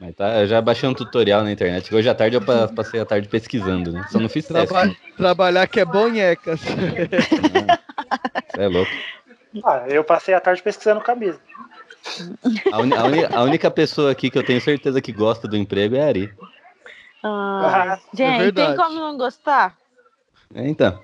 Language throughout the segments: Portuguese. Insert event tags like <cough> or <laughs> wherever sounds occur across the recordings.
Mas tá, eu já baixei um tutorial na internet. Hoje à tarde eu passei a tarde pesquisando, né? Só não fiz Traba teste. Né? Trabalhar que é bonhecas. Você é louco. Ah, eu passei a tarde pesquisando camisa. A, un, a, a, única pessoa aqui que eu tenho certeza que gosta do emprego é a Ari. Ah, <laughs> gente, é tem como não gostar? É, então.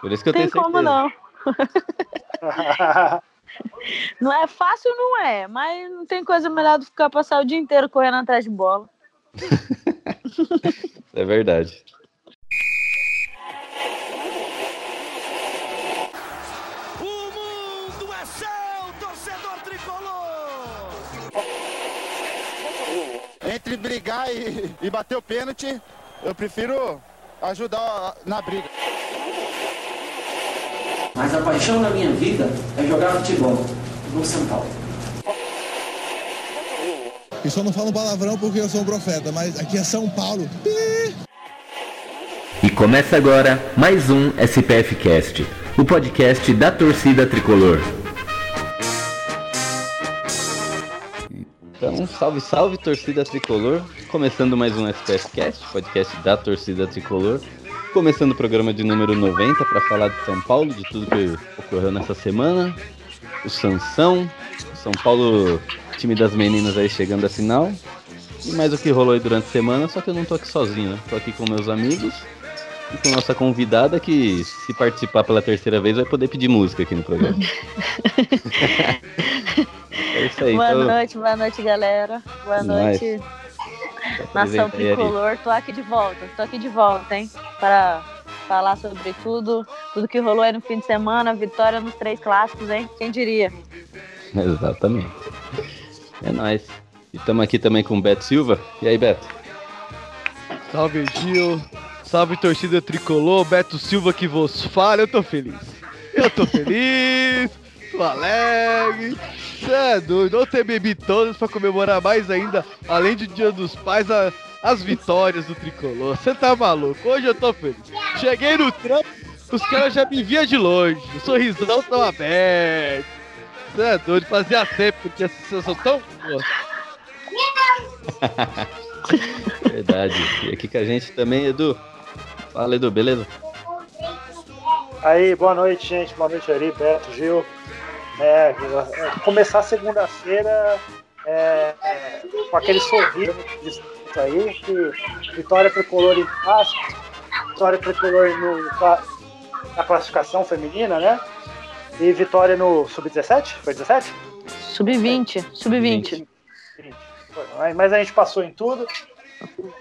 Por isso que eu tem tenho certeza. Tem como não. <laughs> <laughs> <laughs> não é fácil, não é, mas não tem coisa melhor do que ficar passar o dia inteiro correndo atrás de bola. <laughs> é verdade. O mundo é seu, torcedor tricolor! Entre brigar e, e bater o pênalti, eu prefiro ajudar na briga. Mas a paixão da minha vida é jogar futebol no São Paulo. E só não falo palavrão porque eu sou um profeta, mas aqui é São Paulo. E começa agora mais um SPF Cast, o podcast da torcida tricolor. Então, salve, salve torcida tricolor. Começando mais um SPF Cast, podcast da torcida tricolor. Começando o programa de número 90 para falar de São Paulo, de tudo que ocorreu nessa semana. O Sansão, São Paulo, time das meninas aí chegando à final. E mais o que rolou aí durante a semana, só que eu não tô aqui sozinho, né? Tô aqui com meus amigos e com nossa convidada que, se participar pela terceira vez, vai poder pedir música aqui no programa. <laughs> é isso aí. Boa então... noite, boa noite, galera. Boa noite. Nação Tricolor, tô aqui de volta, tô aqui de volta, hein? Para falar sobre tudo, tudo que rolou aí no fim de semana, vitória nos três clássicos, hein? Quem diria? Exatamente. É nóis. E estamos aqui também com o Beto Silva. E aí, Beto? Salve, Gil. Salve, torcida tricolor. Beto Silva que vos fala. Eu tô feliz. Eu tô feliz. tô alegre. Você é doido. Ontem bebi todas pra comemorar mais ainda, além do Dia dos Pais, a, as vitórias do tricolor. Você tá maluco? Hoje eu tô feliz. Cheguei no trampo, os caras já me viam de longe. O sorrisão tão aberto. Você é doido. Fazia sempre, porque essa sensação tão boa. Verdade. E aqui com a gente também, Edu. Fala, Edu, beleza? Aí, boa noite, gente. Boa noite, Ari, Beto, Gil. É, começar segunda-feira é, é, com aquele sorriso aí, que vitória tricolor em paz, vitória tricolor no, na classificação feminina, né? E vitória no Sub-17? Foi 17? Sub-20, Sub-20. Mas a gente passou em tudo.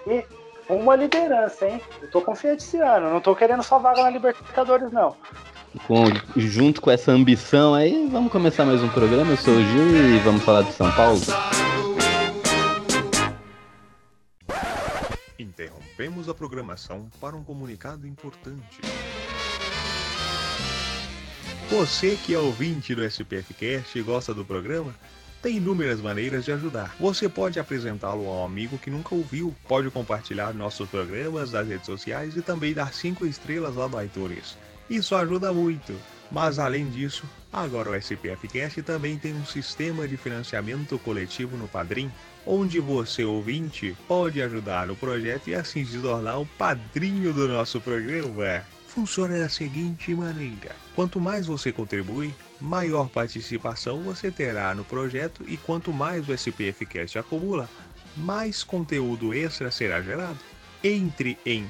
E uma liderança, hein? Eu tô confiante esse ano. Não tô querendo só vaga na Libertadores, não com, junto com essa ambição aí, vamos começar mais um programa. Eu sou o Gil e vamos falar de São Paulo. Interrompemos a programação para um comunicado importante. Você que é ouvinte do SPFcast e gosta do programa, tem inúmeras maneiras de ajudar. Você pode apresentá-lo a um amigo que nunca ouviu, pode compartilhar nossos programas nas redes sociais e também dar 5 estrelas lá no iTunes. Isso ajuda muito. Mas além disso, agora o SPF Cast também tem um sistema de financiamento coletivo no Padrim, onde você ouvinte pode ajudar o projeto e assim se tornar um padrinho do nosso programa. Funciona da seguinte maneira: quanto mais você contribui, maior participação você terá no projeto e quanto mais o SPF Cast acumula, mais conteúdo extra será gerado. Entre em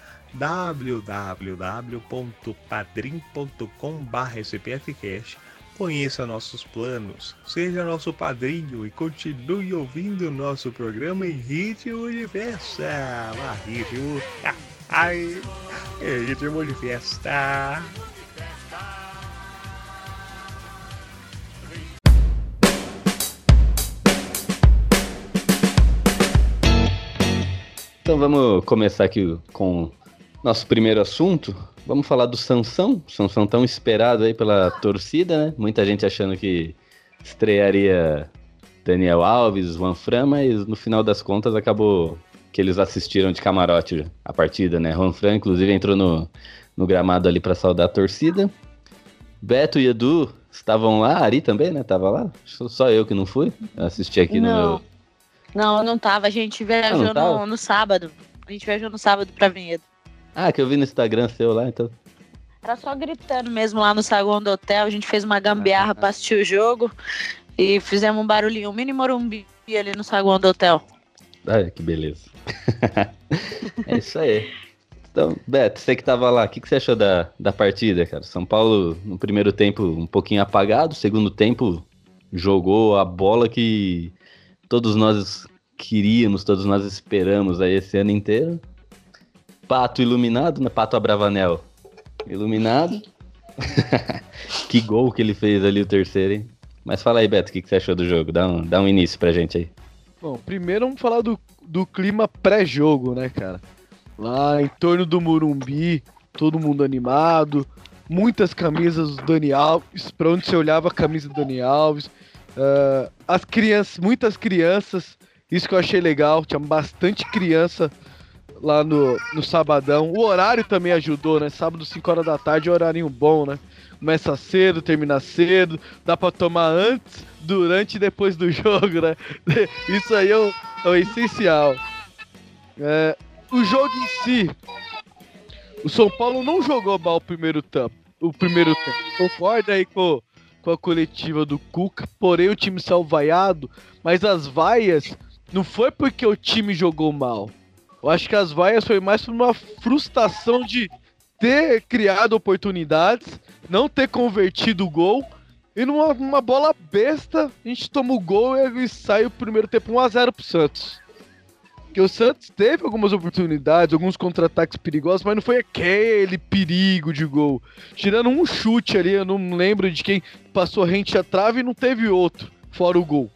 www.padrim.com.br Conheça nossos planos, seja nosso padrinho e continue ouvindo nosso programa em ritmo de festa. Ah, ritmo, <laughs> ai, ritmo de festa. Então vamos começar aqui com nosso primeiro assunto. Vamos falar do Sansão. Sansão tão esperado aí pela torcida, né? Muita gente achando que estrearia Daniel Alves, Juan Fran, mas no final das contas acabou que eles assistiram de camarote a partida, né? Juan Fran, inclusive, entrou no, no gramado ali para saudar a torcida. Beto e Edu estavam lá, Ari também, né? Tava lá. Só eu que não fui. assisti aqui não. no meu. Não, eu não tava. A gente viajou ah, no, no, sábado. A gente viajou no sábado pra Vinhedo. Ah, que eu vi no Instagram seu lá, então. Era só gritando mesmo lá no saguão do hotel. A gente fez uma gambiarra ah, pra assistir o jogo. E fizemos um barulhinho, um mini morumbi ali no saguão do hotel. Ah, que beleza. <laughs> é isso aí. Então, Beto, você que tava lá, o que, que você achou da, da partida, cara? São Paulo, no primeiro tempo, um pouquinho apagado, segundo tempo, jogou a bola que todos nós queríamos, todos nós esperamos aí esse ano inteiro. Pato iluminado, né? Pato Abravanel iluminado. <laughs> que gol que ele fez ali o terceiro, hein? Mas fala aí, Beto, o que, que você achou do jogo? Dá um, dá um início pra gente aí. Bom, primeiro vamos falar do, do clima pré-jogo, né, cara? Lá em torno do Murumbi, todo mundo animado, muitas camisas do Dani Alves, pra onde você olhava a camisa do Dani Alves. Uh, as crianças, muitas crianças, isso que eu achei legal, tinha bastante criança lá no, no sabadão. O horário também ajudou, né? Sábado, 5 horas da tarde, é horário bom, né? Começa cedo, termina cedo, dá pra tomar antes, durante e depois do <laughs> jogo, né? Isso aí é o, é o essencial. É, o jogo em si, o São Paulo não jogou mal o primeiro tempo. O primeiro tempo. Concorda aí com, com a coletiva do Cuca, porém o time saiu vaiado, mas as vaias não foi porque o time jogou mal. Eu acho que as vaias foi mais por uma frustração de ter criado oportunidades, não ter convertido o gol. E numa, numa bola besta, a gente toma o gol e sai o primeiro tempo 1x0 pro Santos. Porque o Santos teve algumas oportunidades, alguns contra-ataques perigosos, mas não foi aquele perigo de gol. Tirando um chute ali, eu não lembro de quem passou rente à trave e não teve outro, fora o gol.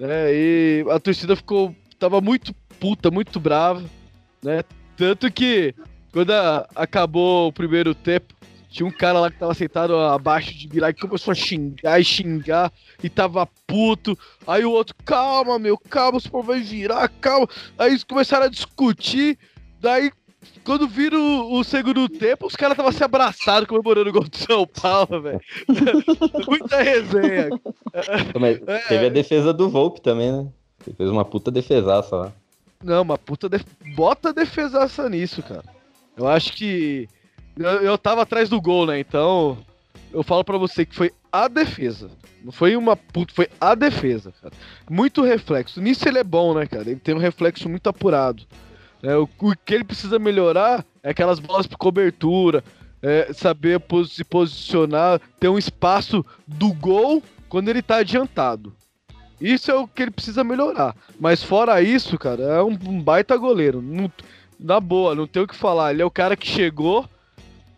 É, e a torcida ficou. tava muito puta, muito brava, né? Tanto que quando a, acabou o primeiro tempo, tinha um cara lá que tava sentado abaixo de Bilal que começou a xingar e xingar e tava puto. Aí o outro, calma, meu, calma, o São vai virar, calma. Aí eles começaram a discutir. Daí, quando viram o, o segundo tempo, os caras estavam se abraçados comemorando o gol do São Paulo, velho. <laughs> Muita resenha. Mas é, teve a defesa do Volpe também, né? Ele fez uma puta defesaça lá. Não, uma puta. Def... Bota defesaça nisso, cara. Eu acho que eu, eu tava atrás do gol, né? Então, eu falo para você que foi a defesa. Não foi uma puta, foi a defesa, cara. Muito reflexo. Nisso ele é bom, né, cara? Ele tem um reflexo muito apurado. É, o, o, que ele precisa melhorar é aquelas bolas por cobertura, é, saber se posicionar, ter um espaço do gol quando ele tá adiantado. Isso é o que ele precisa melhorar. Mas fora isso, cara, é um, um baita goleiro. Não, na boa, não tem o que falar. Ele é o cara que chegou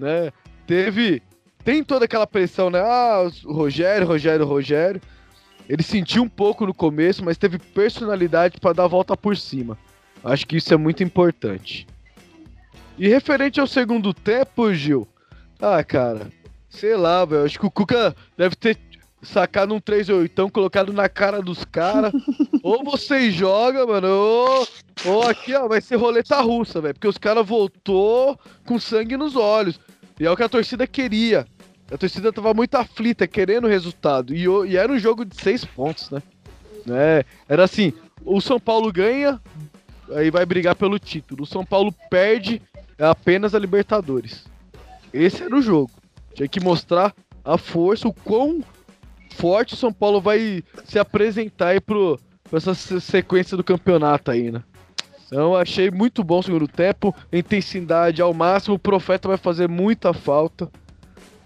né? Teve. Tem toda aquela pressão, né? Ah, Rogério, Rogério, Rogério. Ele sentiu um pouco no começo, mas teve personalidade para dar a volta por cima. Acho que isso é muito importante. E referente ao segundo tempo, Gil. Ah, cara. Sei lá, velho. Acho que o Cuca deve ter sacado um 3 8 colocado na cara dos caras. <laughs> ou vocês jogam, mano, ou, ou aqui, ó, vai ser roleta russa, velho. Porque os caras voltou com sangue nos olhos. E é o que a torcida queria. A torcida tava muito aflita, querendo o resultado. E, e era um jogo de seis pontos, né? né? Era assim: o São Paulo ganha, aí vai brigar pelo título. O São Paulo perde é apenas a Libertadores. Esse era o jogo. Tinha que mostrar a força, o quão forte o São Paulo vai se apresentar aí pro, pra essa sequência do campeonato aí, né? Então achei muito bom o segundo tempo, intensidade ao máximo, o Profeta vai fazer muita falta.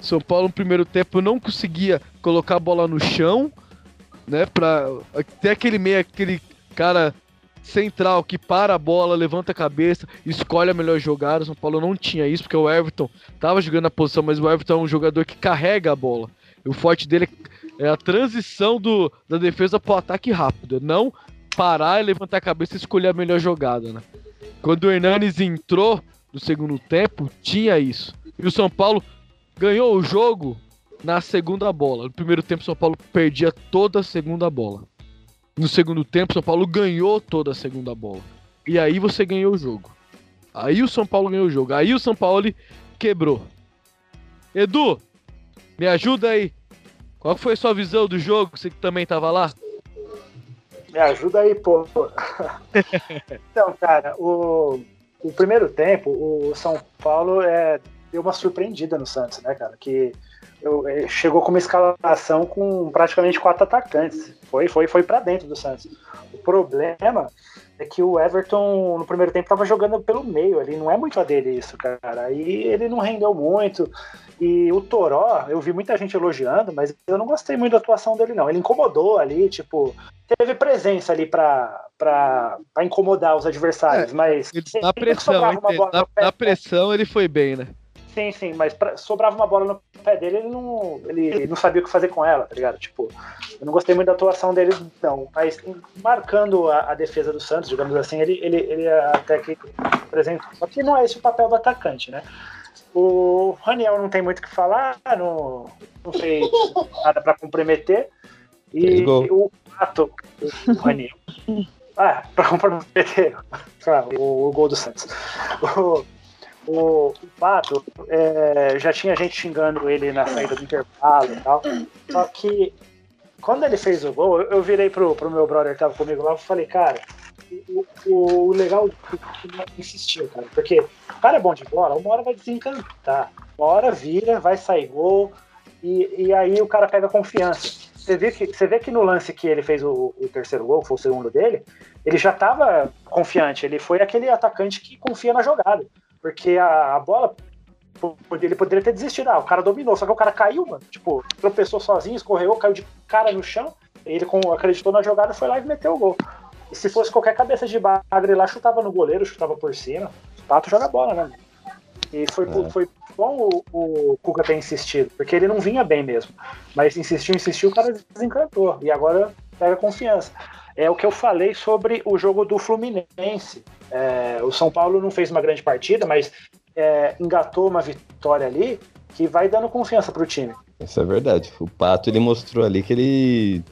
São Paulo no primeiro tempo não conseguia colocar a bola no chão, né, para ter aquele meio aquele cara central que para a bola, levanta a cabeça, escolhe a melhor jogada. O São Paulo não tinha isso porque o Everton tava jogando na posição, mas o Everton é um jogador que carrega a bola. O forte dele é a transição do, da defesa para o ataque rápido, não parar e levantar a cabeça e escolher a melhor jogada, né? Quando o Hernanes entrou no segundo tempo, tinha isso. E o São Paulo ganhou o jogo na segunda bola. No primeiro tempo, o São Paulo perdia toda a segunda bola. No segundo tempo, o São Paulo ganhou toda a segunda bola. E aí você ganhou o jogo. Aí o São Paulo ganhou o jogo. Aí o São Paulo quebrou. Edu, me ajuda aí. Qual foi a sua visão do jogo? Você que também tava lá? Me ajuda aí, pô. <laughs> então, cara, o, o primeiro tempo, o São Paulo é, deu uma surpreendida no Santos, né, cara? Que chegou com uma escalação com praticamente quatro atacantes. Foi, foi, foi para dentro do Santos. O problema é que o Everton no primeiro tempo estava jogando pelo meio ali, não é muito a dele isso, cara. Aí ele não rendeu muito. E o Toró, eu vi muita gente elogiando, mas eu não gostei muito da atuação dele, não. Ele incomodou ali, tipo, teve presença ali pra, pra, pra incomodar os adversários, é, mas. Na pressão, na, na pressão ele foi bem, né? Sim, sim, mas pra, sobrava uma bola no pé dele, ele não, ele não sabia o que fazer com ela, tá ligado? Tipo, eu não gostei muito da atuação dele, não. Mas marcando a, a defesa do Santos, digamos assim, ele, ele, ele até que apresentou. Só que não é esse o papel do atacante, né? O Raniel não tem muito o que falar, não, não fez nada para comprometer. E o Pato, o Raniel. Ah, para comprometer <laughs> claro, o, o, gol do Santos. O, o, o Pato, é, já tinha gente xingando ele na saída do intervalo e tal. Só que quando ele fez o gol, eu, virei pro, pro meu brother que tava comigo lá e falei, cara, o, o, o legal é cara, porque o cara é bom de bola, uma hora vai desencantar, uma hora vira, vai sair gol, e, e aí o cara pega confiança. Você vê, que, você vê que no lance que ele fez o, o terceiro gol, que foi o segundo dele, ele já estava confiante, ele foi aquele atacante que confia na jogada. Porque a, a bola ele poderia ter desistido. Ah, o cara dominou, só que o cara caiu, mano. Tipo, tropeçou sozinho, escorregou, caiu de cara no chão. Ele acreditou na jogada, foi lá e meteu o gol. E se fosse qualquer cabeça de bagre lá, chutava no goleiro, chutava por cima. O Pato joga bola, né? E foi, é. foi bom o, o Cuca ter insistido, porque ele não vinha bem mesmo. Mas insistiu, insistiu, o cara desencantou. E agora pega confiança. É o que eu falei sobre o jogo do Fluminense. É, o São Paulo não fez uma grande partida, mas é, engatou uma vitória ali que vai dando confiança para o time. Isso é verdade. O Pato ele mostrou ali que ele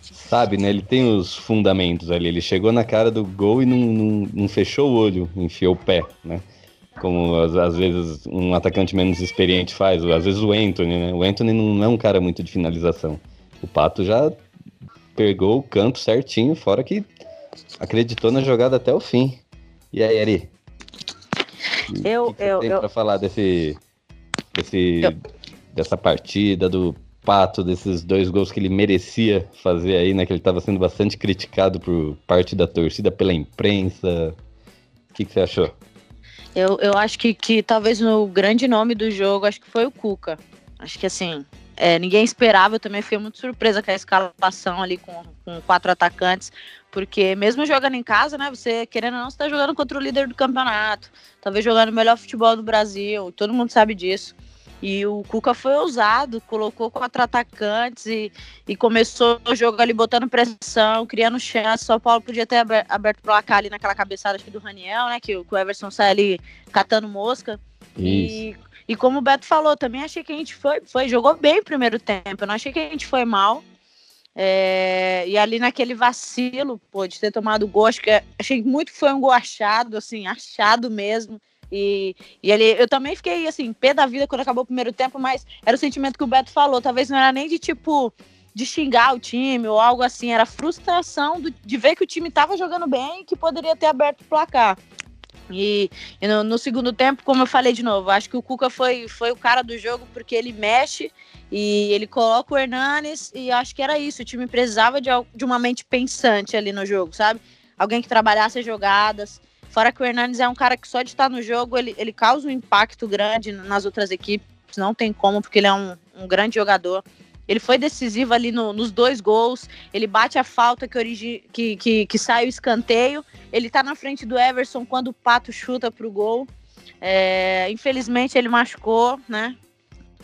sabe, né? Ele tem os fundamentos ali. Ele chegou na cara do gol e não, não, não fechou o olho, enfiou o pé, né? Como às, às, vezes um atacante menos experiente faz, às vezes o Anthony, né? O Anthony não é um cara muito de finalização. O Pato já pegou o canto certinho, fora que acreditou na jogada até o fim. E aí, Ari? Eu, o que eu, tem eu... para falar desse, desse eu... dessa partida do Pato, desses dois gols que ele merecia fazer aí, né? Que ele estava sendo bastante criticado por parte da torcida, pela imprensa. O que, que você achou? Eu, eu acho que, que talvez o grande nome do jogo, acho que foi o Cuca. Acho que assim, é, ninguém esperava, eu também fiquei muito surpresa com a escalação ali com, com quatro atacantes, porque mesmo jogando em casa, né, você querendo ou não, você tá jogando contra o líder do campeonato, talvez jogando o melhor futebol do Brasil, todo mundo sabe disso. E o Cuca foi ousado, colocou quatro atacantes e, e começou o jogo ali botando pressão, criando chance. São Paulo podia ter aberto o placar ali naquela cabeçada acho que do Raniel, né? Que, que o Everson sai ali catando mosca. Isso. E e como o Beto falou, também achei que a gente foi, foi jogou bem o primeiro tempo. Eu não achei que a gente foi mal. É, e ali naquele vacilo, pô, de ter tomado gol, que é, achei muito que foi um gol achado, assim, achado mesmo. E, e ali, eu também fiquei, assim, pé da vida quando acabou o primeiro tempo, mas era o sentimento que o Beto falou. Talvez não era nem de tipo de xingar o time ou algo assim, era frustração do, de ver que o time estava jogando bem e que poderia ter aberto o placar. E, e no, no, segundo tempo, como eu falei de novo, acho que o Cuca foi, foi o cara do jogo porque ele mexe e ele coloca o Hernanes e acho que era isso. O time precisava de, de uma mente pensante ali no jogo, sabe? Alguém que trabalhasse as jogadas. Fora que o Hernanes é um cara que só de estar no jogo ele, ele causa um impacto grande nas outras equipes. Não tem como, porque ele é um, um grande jogador. Ele foi decisivo ali no, nos dois gols. Ele bate a falta que, origi que, que, que sai o escanteio. Ele tá na frente do Everson quando o Pato chuta pro gol. É, infelizmente ele machucou, né?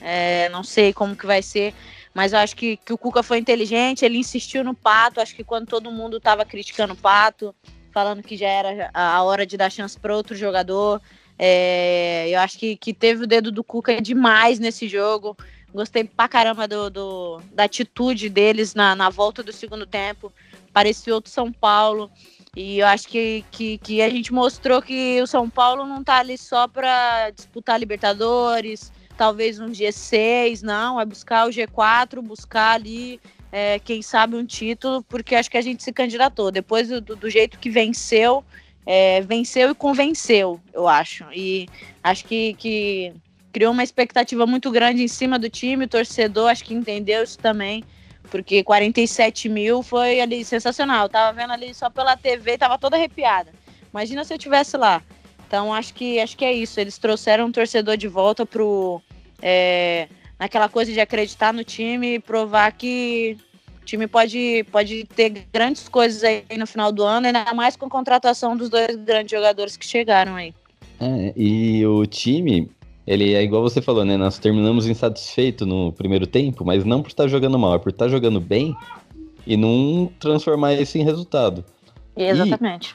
É, não sei como que vai ser, mas eu acho que, que o Cuca foi inteligente, ele insistiu no Pato, acho que quando todo mundo tava criticando o Pato, falando que já era a hora de dar chance para outro jogador. É, eu acho que, que teve o dedo do Cuca demais nesse jogo. Gostei pra caramba do, do da atitude deles na, na volta do segundo tempo. Parecia outro São Paulo. E eu acho que, que, que, a gente mostrou que o São Paulo não tá ali só para disputar Libertadores, talvez um G6, não, é buscar o G4, buscar ali, é, quem sabe, um título, porque acho que a gente se candidatou. Depois do, do jeito que venceu, é, venceu e convenceu, eu acho. E acho que, que criou uma expectativa muito grande em cima do time, o torcedor acho que entendeu isso também, porque 47 mil foi ali sensacional. Eu tava vendo ali só pela TV, tava toda arrepiada. Imagina se eu tivesse lá. Então acho que acho que é isso. Eles trouxeram um torcedor de volta pro é, naquela coisa de acreditar no time e provar que o time pode, pode ter grandes coisas aí no final do ano, ainda mais com a contratação dos dois grandes jogadores que chegaram aí. É, e o time, ele é igual você falou, né? Nós terminamos insatisfeito no primeiro tempo, mas não por estar jogando mal, é por estar jogando bem e não transformar isso em resultado. Exatamente.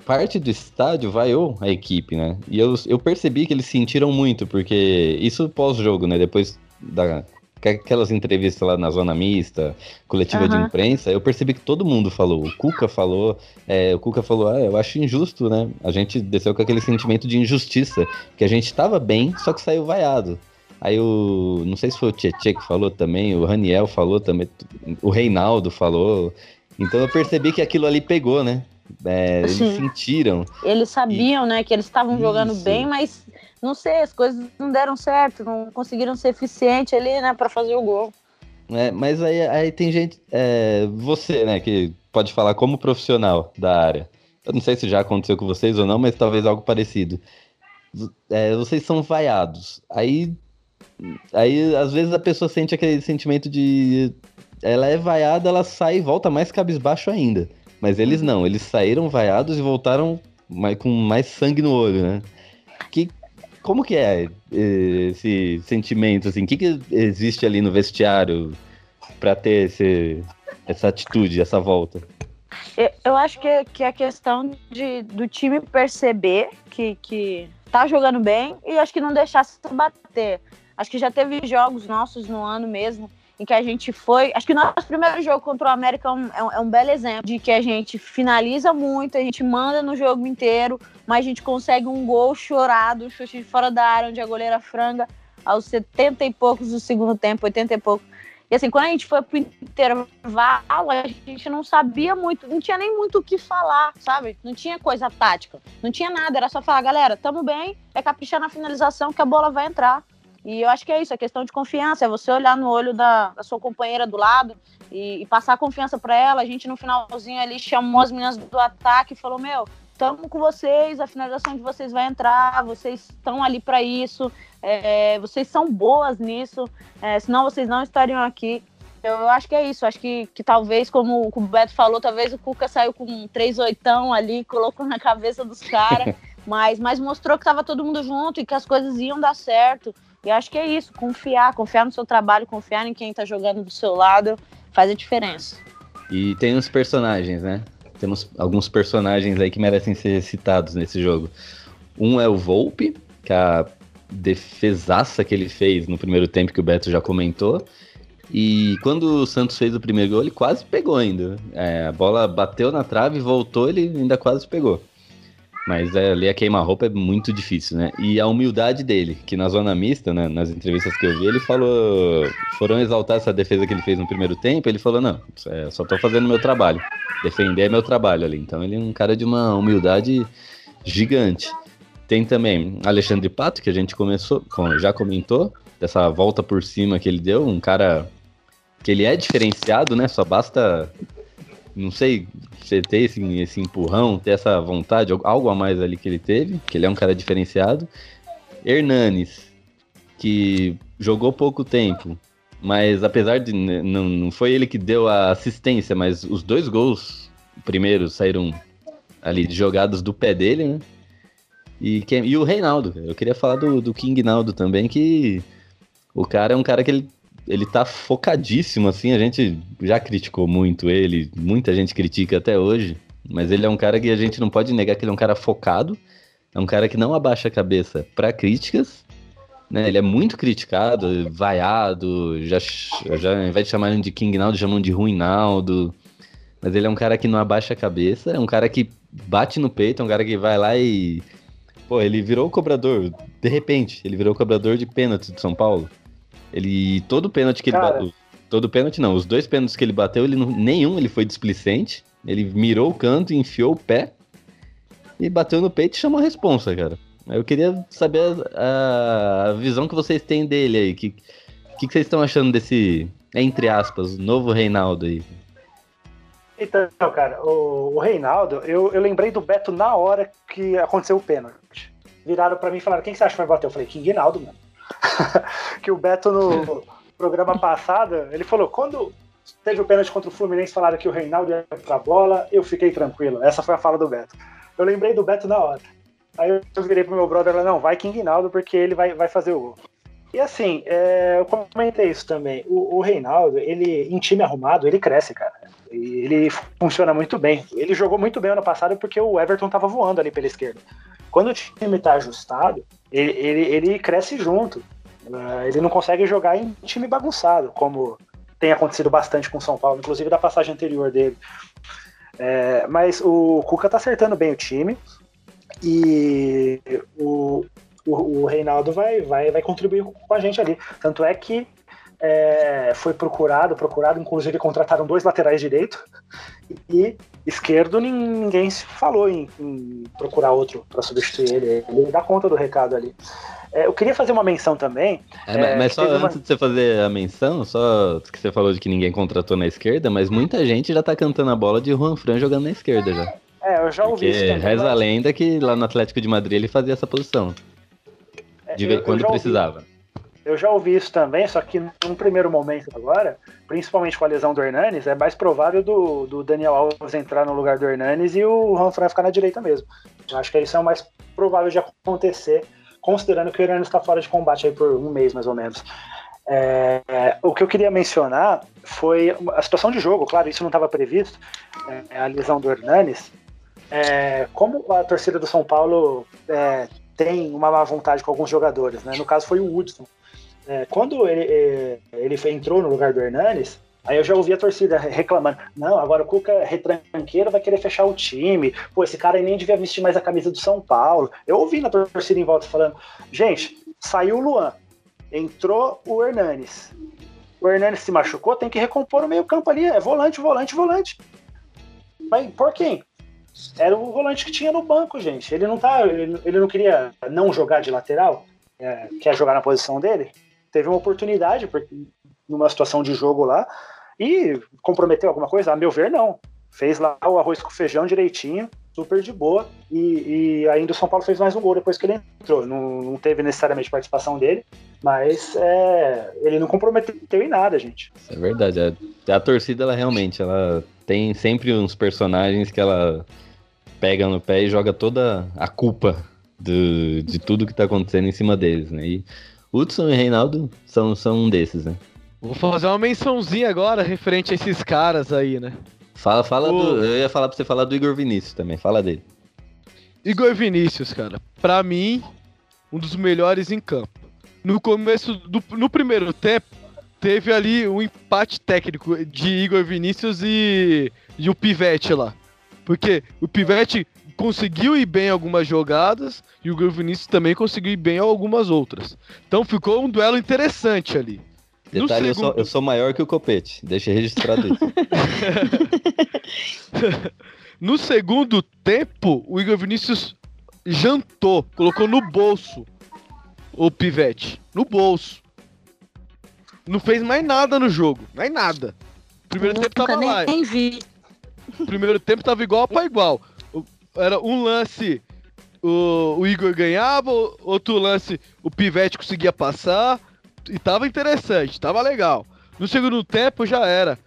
E parte do estádio vaiou a equipe, né? E eu, eu percebi que eles sentiram muito, porque isso pós-jogo, né? Depois da, aquelas entrevistas lá na zona mista, coletiva uhum. de imprensa, eu percebi que todo mundo falou. O Cuca falou, é, o Cuca falou, ah, eu acho injusto, né? A gente desceu com aquele sentimento de injustiça, que a gente tava bem, só que saiu vaiado. Aí o. Não sei se foi o Tietchan que falou também, o Raniel falou também, o Reinaldo falou. Então eu percebi que aquilo ali pegou, né? É, eles sentiram. Eles sabiam, e... né, que eles estavam jogando bem, mas não sei, as coisas não deram certo, não conseguiram ser eficientes ali, né, para fazer o gol. É, mas aí, aí tem gente, é, você, né, que pode falar como profissional da área. Eu não sei se já aconteceu com vocês ou não, mas talvez algo parecido. É, vocês são vaiados. Aí, aí, às vezes a pessoa sente aquele sentimento de. Ela é vaiada, ela sai e volta mais cabisbaixo ainda. Mas eles uhum. não, eles saíram vaiados e voltaram mais, com mais sangue no olho, né? Que, como que é eh, esse sentimento, assim? O que, que existe ali no vestiário para ter esse, essa atitude, essa volta? Eu acho que, que é a questão de, do time perceber que, que tá jogando bem e acho que não deixar se bater. Acho que já teve jogos nossos no ano mesmo em que a gente foi. Acho que o nosso primeiro jogo contra o América é um, é um, é um belo exemplo de que a gente finaliza muito, a gente manda no jogo inteiro, mas a gente consegue um gol chorado, um chute de fora da área, onde a goleira franga aos 70 e poucos do segundo tempo, 80 e poucos. E assim, quando a gente foi pro intervalo, a gente não sabia muito, não tinha nem muito o que falar, sabe? Não tinha coisa tática, não tinha nada, era só falar, galera, tamo bem, é caprichar na finalização que a bola vai entrar. E eu acho que é isso, é questão de confiança, é você olhar no olho da, da sua companheira do lado e, e passar confiança para ela. A gente no finalzinho ali chamou as meninas do ataque e falou: Meu, estamos com vocês, a finalização de vocês vai entrar, vocês estão ali para isso, é, vocês são boas nisso, é, senão vocês não estariam aqui. Eu acho que é isso, acho que, que talvez, como o Beto falou, talvez o Cuca saiu com um 3 oitão ali, <laughs> colocou na cabeça dos caras, <laughs> mas, mas mostrou que estava todo mundo junto e que as coisas iam dar certo. E acho que é isso, confiar, confiar no seu trabalho, confiar em quem está jogando do seu lado, faz a diferença. E tem uns personagens, né? Temos alguns personagens aí que merecem ser citados nesse jogo. Um é o Volpe, que é a defesaça que ele fez no primeiro tempo que o Beto já comentou. E quando o Santos fez o primeiro gol, ele quase pegou ainda. É, a bola bateu na trave, voltou, ele ainda quase pegou. Mas é, ali a queima-roupa é muito difícil, né? E a humildade dele, que na zona mista, né, nas entrevistas que eu vi, ele falou. Foram exaltar essa defesa que ele fez no primeiro tempo. Ele falou: não, é, só tô fazendo meu trabalho. Defender é meu trabalho ali. Então ele é um cara de uma humildade gigante. Tem também Alexandre Pato, que a gente começou, já comentou, dessa volta por cima que ele deu. Um cara que ele é diferenciado, né? Só basta não sei, você ter esse, esse empurrão, ter essa vontade, algo a mais ali que ele teve, que ele é um cara diferenciado. Hernanes, que jogou pouco tempo, mas apesar de não, não foi ele que deu a assistência, mas os dois gols primeiros saíram ali de jogadas do pé dele, né? E, que, e o Reinaldo, eu queria falar do, do King Naldo também, que o cara é um cara que ele ele tá focadíssimo, assim, a gente já criticou muito ele, muita gente critica até hoje, mas ele é um cara que a gente não pode negar que ele é um cara focado, é um cara que não abaixa a cabeça para críticas, né? Ele é muito criticado, vaiado, já, já ao invés de chamarem de King Naldo, chamam de Ruim Naldo. Mas ele é um cara que não abaixa a cabeça, é um cara que bate no peito, é um cara que vai lá e. Pô, ele virou o cobrador, de repente, ele virou o cobrador de pênalti de São Paulo. Ele. Todo pênalti que cara... ele bateu. Todo pênalti não, os dois pênaltis que ele bateu, ele não, nenhum ele foi displicente. Ele mirou o canto, enfiou o pé e bateu no peito e chamou a responsa, cara. Eu queria saber a, a visão que vocês têm dele aí. O que, que, que vocês estão achando desse, entre aspas, novo Reinaldo aí? Então, cara, o, o Reinaldo, eu, eu lembrei do Beto na hora que aconteceu o pênalti. Viraram para mim e falaram: quem que você acha que vai bater? Eu falei: King Reinaldo, mano. <laughs> que o Beto no programa passado, ele falou: quando teve o pênalti contra o Fluminense, falaram que o Reinaldo ia pra bola, eu fiquei tranquilo. Essa foi a fala do Beto. Eu lembrei do Beto na hora. Aí eu virei pro meu brother e falei: não, vai King Reinaldo porque ele vai, vai fazer o gol. E assim, é, eu comentei isso também. O, o, Reinaldo, ele, em time arrumado, ele cresce, cara. Ele funciona muito bem. Ele jogou muito bem ano passado porque o Everton tava voando ali pela esquerda. Quando o time tá ajustado, ele, ele, ele cresce junto. Uh, ele não consegue jogar em time bagunçado, como tem acontecido bastante com o São Paulo, inclusive da passagem anterior dele. É, mas o Cuca tá acertando bem o time e o, o, o Reinaldo vai, vai, vai contribuir com a gente ali. Tanto é que é, foi procurado, procurado, inclusive contrataram dois laterais direito e esquerdo ninguém se falou em, em procurar outro para substituir ele. Ele dá conta do recado ali. É, eu queria fazer uma menção também. É, é mas só antes uma... de você fazer a menção, só que você falou de que ninguém contratou na esquerda, mas muita gente já tá cantando a bola de Juan Fran jogando na esquerda já. É, eu já ouvi Porque isso também. Reza mas... a lenda que lá no Atlético de Madrid ele fazia essa posição. De ver quando precisava. Ouvi. Eu já ouvi isso também, só que num primeiro momento agora, principalmente com a lesão do Hernanes, é mais provável do, do Daniel Alves entrar no lugar do Hernanes e o Ranfran ficar na direita mesmo. Eu acho que isso é o mais provável de acontecer, considerando que o Hernanes está fora de combate aí por um mês mais ou menos. É, o que eu queria mencionar foi a situação de jogo, claro, isso não estava previsto, é, a lesão do Hernanes. É, como a torcida do São Paulo é, tem uma má vontade com alguns jogadores, né? No caso foi o Hudson. É, quando ele, é, ele entrou no lugar do Hernanes, aí eu já ouvi a torcida reclamando: não, agora o Cuca é retranqueiro vai querer fechar o time, pô, esse cara nem devia vestir mais a camisa do São Paulo. Eu ouvi na torcida em volta falando: gente, saiu o Luan, entrou o Hernanes. O Hernanes se machucou, tem que recompor o meio-campo ali, é volante, volante, volante. Mas por quem? Era o volante que tinha no banco, gente. Ele não tá. Ele, ele não queria não jogar de lateral, é, quer jogar na posição dele teve uma oportunidade numa situação de jogo lá e comprometeu alguma coisa? A meu ver, não. Fez lá o arroz com feijão direitinho, super de boa. E, e ainda o São Paulo fez mais um gol depois que ele entrou. Não, não teve necessariamente participação dele, mas é, ele não comprometeu em nada, gente. É verdade. A, a torcida, ela realmente, ela tem sempre uns personagens que ela pega no pé e joga toda a culpa do, de tudo que tá acontecendo em cima deles, né? E Hudson e Reinaldo são, são um desses, né? Vou fazer uma mençãozinha agora referente a esses caras aí, né? Fala, fala o... do. Eu ia falar pra você falar do Igor Vinícius também, fala dele. Igor Vinícius, cara, pra mim, um dos melhores em campo. No começo do no primeiro tempo, teve ali um empate técnico de Igor Vinícius e, e o Pivete lá. Porque o Pivete conseguiu ir bem algumas jogadas e o Vinícius também conseguiu ir bem algumas outras. Então ficou um duelo interessante ali. Detalhe, segundo... eu, sou, eu sou maior que o Copete, deixa registrado isso. <laughs> no segundo tempo, o Igor Vinícius jantou, colocou no bolso o pivete. No bolso. Não fez mais nada no jogo, mais nada. Primeiro tempo tava nem, lá. Nem vi. Primeiro tempo tava igual para igual era um lance o, o Igor ganhava, outro lance o Pivete conseguia passar. E tava interessante, tava legal. No segundo tempo já era.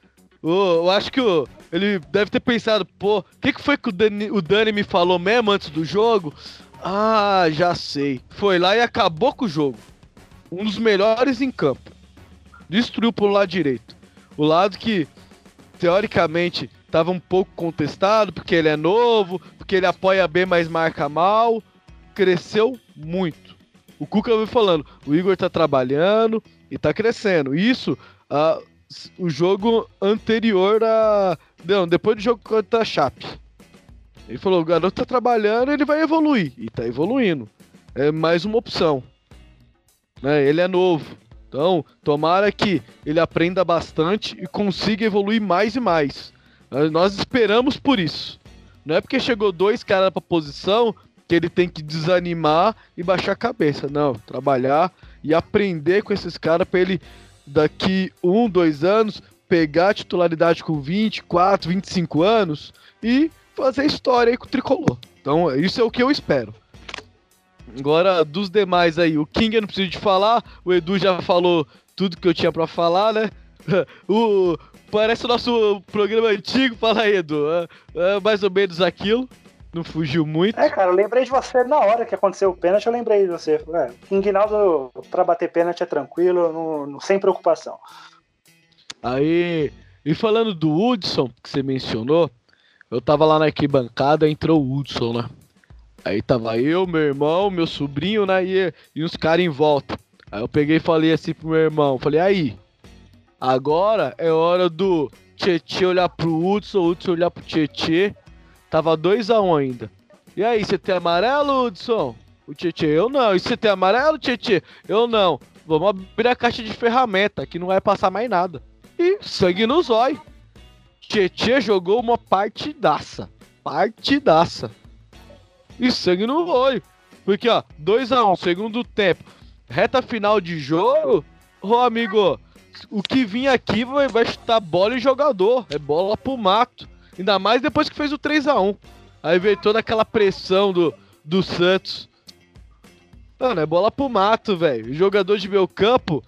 O, eu acho que o, ele deve ter pensado, pô, o que, que foi que o Dani, o Dani me falou mesmo antes do jogo? Ah, já sei. Foi lá e acabou com o jogo. Um dos melhores em campo. Destruiu pro lado direito. O lado que, teoricamente, tava um pouco contestado, porque ele é novo, porque ele apoia bem, mas marca mal. Cresceu muito. O Cuca veio falando, o Igor tá trabalhando e tá crescendo. Isso, uh, o jogo anterior a. Não, depois do jogo contra a Chape. Ele falou, o garoto tá trabalhando, ele vai evoluir. E tá evoluindo. É mais uma opção. Né? Ele é novo. Então, tomara que ele aprenda bastante e consiga evoluir mais e mais. Nós esperamos por isso. Não é porque chegou dois caras pra posição que ele tem que desanimar e baixar a cabeça. Não, trabalhar e aprender com esses caras para ele, daqui um, dois anos, pegar a titularidade com 24, 25 anos e fazer história aí com o tricolor. Então, isso é o que eu espero. Agora, dos demais aí, o King eu não preciso de falar, o Edu já falou tudo que eu tinha para falar, né? <laughs> o, parece o nosso programa antigo, fala aí, Edu. É, é mais ou menos aquilo. Não fugiu muito. É, cara, eu lembrei de você na hora que aconteceu o pênalti, eu lembrei de você. É, King Naldo, pra bater pênalti é tranquilo, não, não, sem preocupação. Aí, e falando do Hudson, que você mencionou, eu tava lá na arquibancada, entrou o Hudson, né? Aí tava eu, meu irmão, meu sobrinho, né? E, e uns caras em volta. Aí eu peguei e falei assim pro meu irmão, falei, aí, agora é hora do Tietê olhar pro Hudson, Hudson olhar pro Tietê. Tava 2x1 um ainda. E aí, você tem amarelo, Hudson? O Tietê, eu não. E você tem amarelo, Tietê? Eu não. Vamos abrir a caixa de ferramenta, que não vai passar mais nada. E sangue no zóio. Tietê jogou uma partidaça. Partidaça e sangue no olho. Porque, ó, 2x1, um, segundo tempo, reta final de jogo, ô amigo, o que vinha aqui vai, vai chutar bola e jogador. É bola pro mato. Ainda mais depois que fez o 3x1. Aí veio toda aquela pressão do, do Santos. Mano, é bola pro mato, velho. Jogador de meu campo,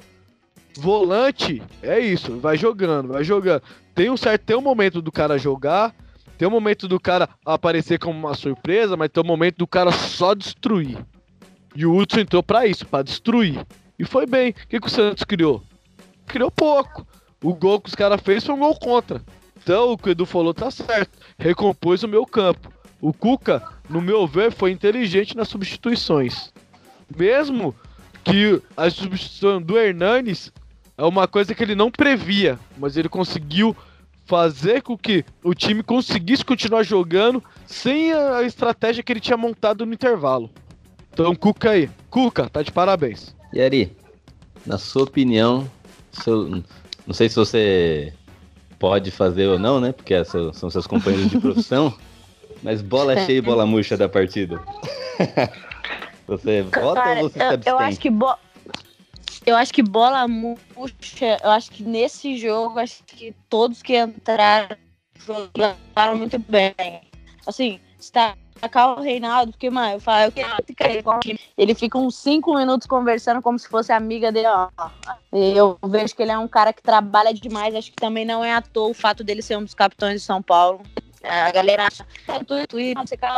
volante, é isso. Vai jogando, vai jogando. Tem um certo tem um momento do cara jogar tem um momento do cara aparecer como uma surpresa, mas tem um momento do cara só destruir. E o Hudson entrou para isso, para destruir. E foi bem. O que, que o Santos criou? Criou pouco. O gol que os caras fez foi um gol contra. Então o que o Edu falou tá certo. Recompôs o meu campo. O Cuca, no meu ver, foi inteligente nas substituições. Mesmo que a substituição do Hernanes é uma coisa que ele não previa, mas ele conseguiu fazer com que o time conseguisse continuar jogando sem a estratégia que ele tinha montado no intervalo. Então, Cuca aí. Cuca, tá de parabéns. E Ari, na sua opinião, seu, não sei se você pode fazer ou não, né? Porque são seus companheiros de profissão. <laughs> mas bola cheia e bola murcha da partida. <laughs> você vota Cara, ou você eu, eu acho que bo eu acho que bola murcha, eu acho que nesse jogo, acho que todos que entraram jogaram muito bem. Assim, destacar o Reinaldo, porque, mano, eu falo, eu quero ele fica uns 5 minutos conversando como se fosse amiga dele, ó. Eu vejo que ele é um cara que trabalha demais, acho que também não é à toa o fato dele ser um dos capitães de São Paulo. A galera acha é Twitter, você quer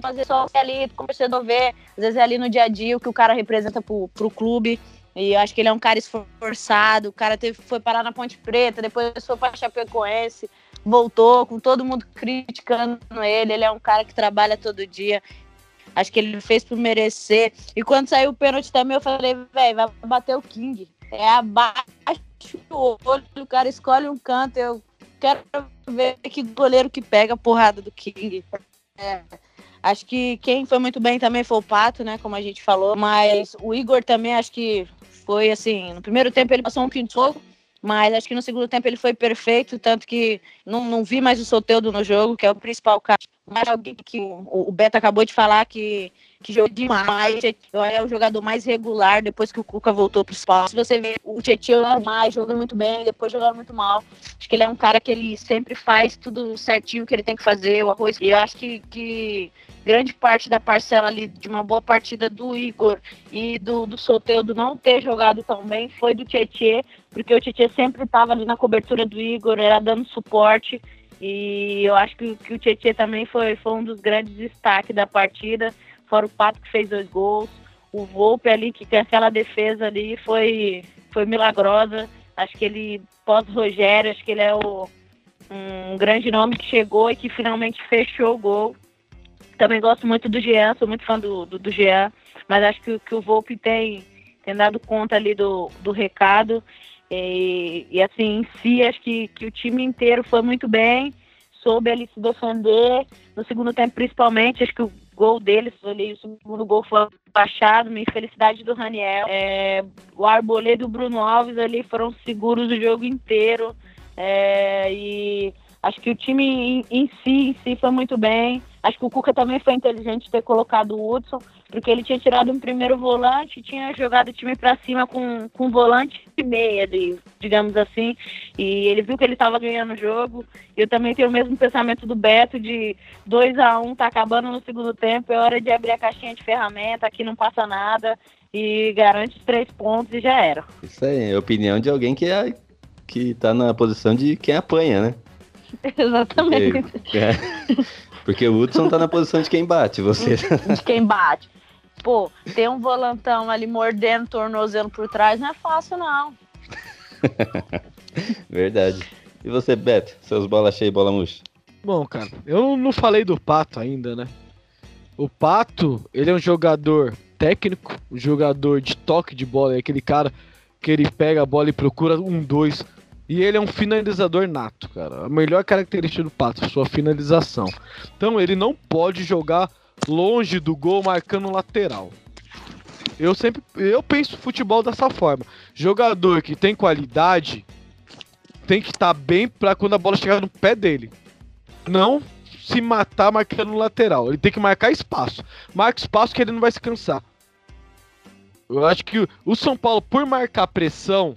fazer só ali, como torcedor ver, às vezes é ali no dia a dia o que o cara representa pro, pro clube. E eu acho que ele é um cara esforçado. O cara teve, foi parar na Ponte Preta, depois foi para Chapecoense, voltou com todo mundo criticando ele. Ele é um cara que trabalha todo dia. Acho que ele fez por merecer. E quando saiu o pênalti também, eu falei, velho, vai bater o King. É abaixo do olho, o cara escolhe um canto. Eu quero ver que goleiro que pega a porrada do King. É. Acho que quem foi muito bem também foi o Pato, né? Como a gente falou. Mas o Igor também acho que foi assim, no primeiro tempo ele passou um fogo, mas acho que no segundo tempo ele foi perfeito, tanto que não, não vi mais o Soteudo no jogo, que é o principal cara. Mas alguém que o, o Beto acabou de falar que, que jogou demais, é o jogador mais regular depois que o Cuca voltou para o espaço. Se você vê o Tietchan mais, jogando muito bem, depois jogando muito mal. Acho que ele é um cara que ele sempre faz tudo certinho que ele tem que fazer, o arroz. E eu acho que, que grande parte da parcela ali de uma boa partida do Igor e do, do Soteudo não ter jogado tão bem foi do Tietê, porque o Tietê sempre estava ali na cobertura do Igor, era dando suporte. E eu acho que, que o Tietê também foi, foi um dos grandes destaques da partida, fora o Pato que fez dois gols, o Volpe ali, que aquela defesa ali foi, foi milagrosa. Acho que ele, pós-Rogério, acho que ele é o, um grande nome que chegou e que finalmente fechou o gol. Também gosto muito do Jean, sou muito fã do, do, do Jean, mas acho que, que o Volpe tem, tem dado conta ali do, do recado. E, e assim, em si, acho que, que o time inteiro foi muito bem, soube ali se defender. No segundo tempo, principalmente, acho que o gol deles, ali, o segundo gol foi baixado, uma infelicidade do Raniel. É, o Arbolê do Bruno Alves ali foram seguros o jogo inteiro. É, e acho que o time em, em, si, em si foi muito bem. Acho que o Cuca também foi inteligente ter colocado o Hudson, porque ele tinha tirado um primeiro volante, tinha jogado o time para cima com, com volante e meia, digamos assim, e ele viu que ele estava ganhando o jogo. Eu também tenho o mesmo pensamento do Beto de 2 a 1 um, tá acabando no segundo tempo, é hora de abrir a caixinha de ferramenta, aqui não passa nada e garante três pontos e já era. Isso aí, é opinião de alguém que é, que tá na posição de quem apanha, né? <laughs> Exatamente. Porque, é, porque o Hudson tá na posição de quem bate, você. De quem bate. Pô, ter um volantão ali mordendo tornozelo por trás não é fácil, não. <laughs> Verdade. E você, Beto? Seus bola cheia e bola murcha? Bom, cara, eu não falei do Pato ainda, né? O Pato, ele é um jogador técnico, um jogador de toque de bola, é aquele cara que ele pega a bola e procura um, dois, e ele é um finalizador nato, cara. A melhor característica do Pato, sua finalização. Então ele não pode jogar longe do gol marcando lateral. Eu sempre eu penso futebol dessa forma. Jogador que tem qualidade tem que estar tá bem para quando a bola chegar no pé dele. Não se matar marcando lateral. Ele tem que marcar espaço. Marca espaço que ele não vai se cansar. Eu acho que o São Paulo, por marcar pressão,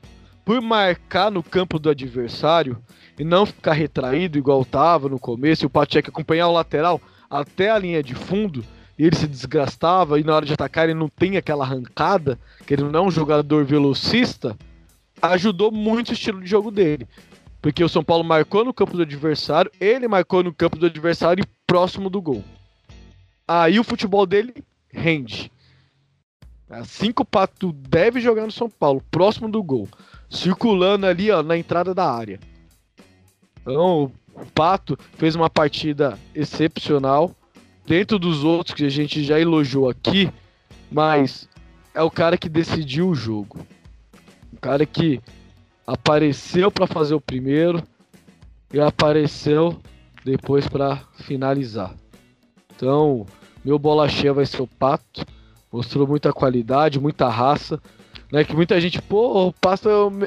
por marcar no campo do adversário e não ficar retraído igual tava no começo, e o Pacheco acompanhar o lateral até a linha de fundo, e ele se desgastava e na hora de atacar ele não tem aquela arrancada, que ele não é um jogador velocista, ajudou muito o estilo de jogo dele. Porque o São Paulo marcou no campo do adversário, ele marcou no campo do adversário e próximo do gol. Aí o futebol dele rende. Assim que o Pato deve jogar no São Paulo, próximo do gol circulando ali ó, na entrada da área. Então, o Pato fez uma partida excepcional, dentro dos outros que a gente já elogiou aqui, mas é o cara que decidiu o jogo. O cara que apareceu para fazer o primeiro e apareceu depois para finalizar. Então, meu bola cheia vai ser o Pato. Mostrou muita qualidade, muita raça. Né, que muita gente, pô, o,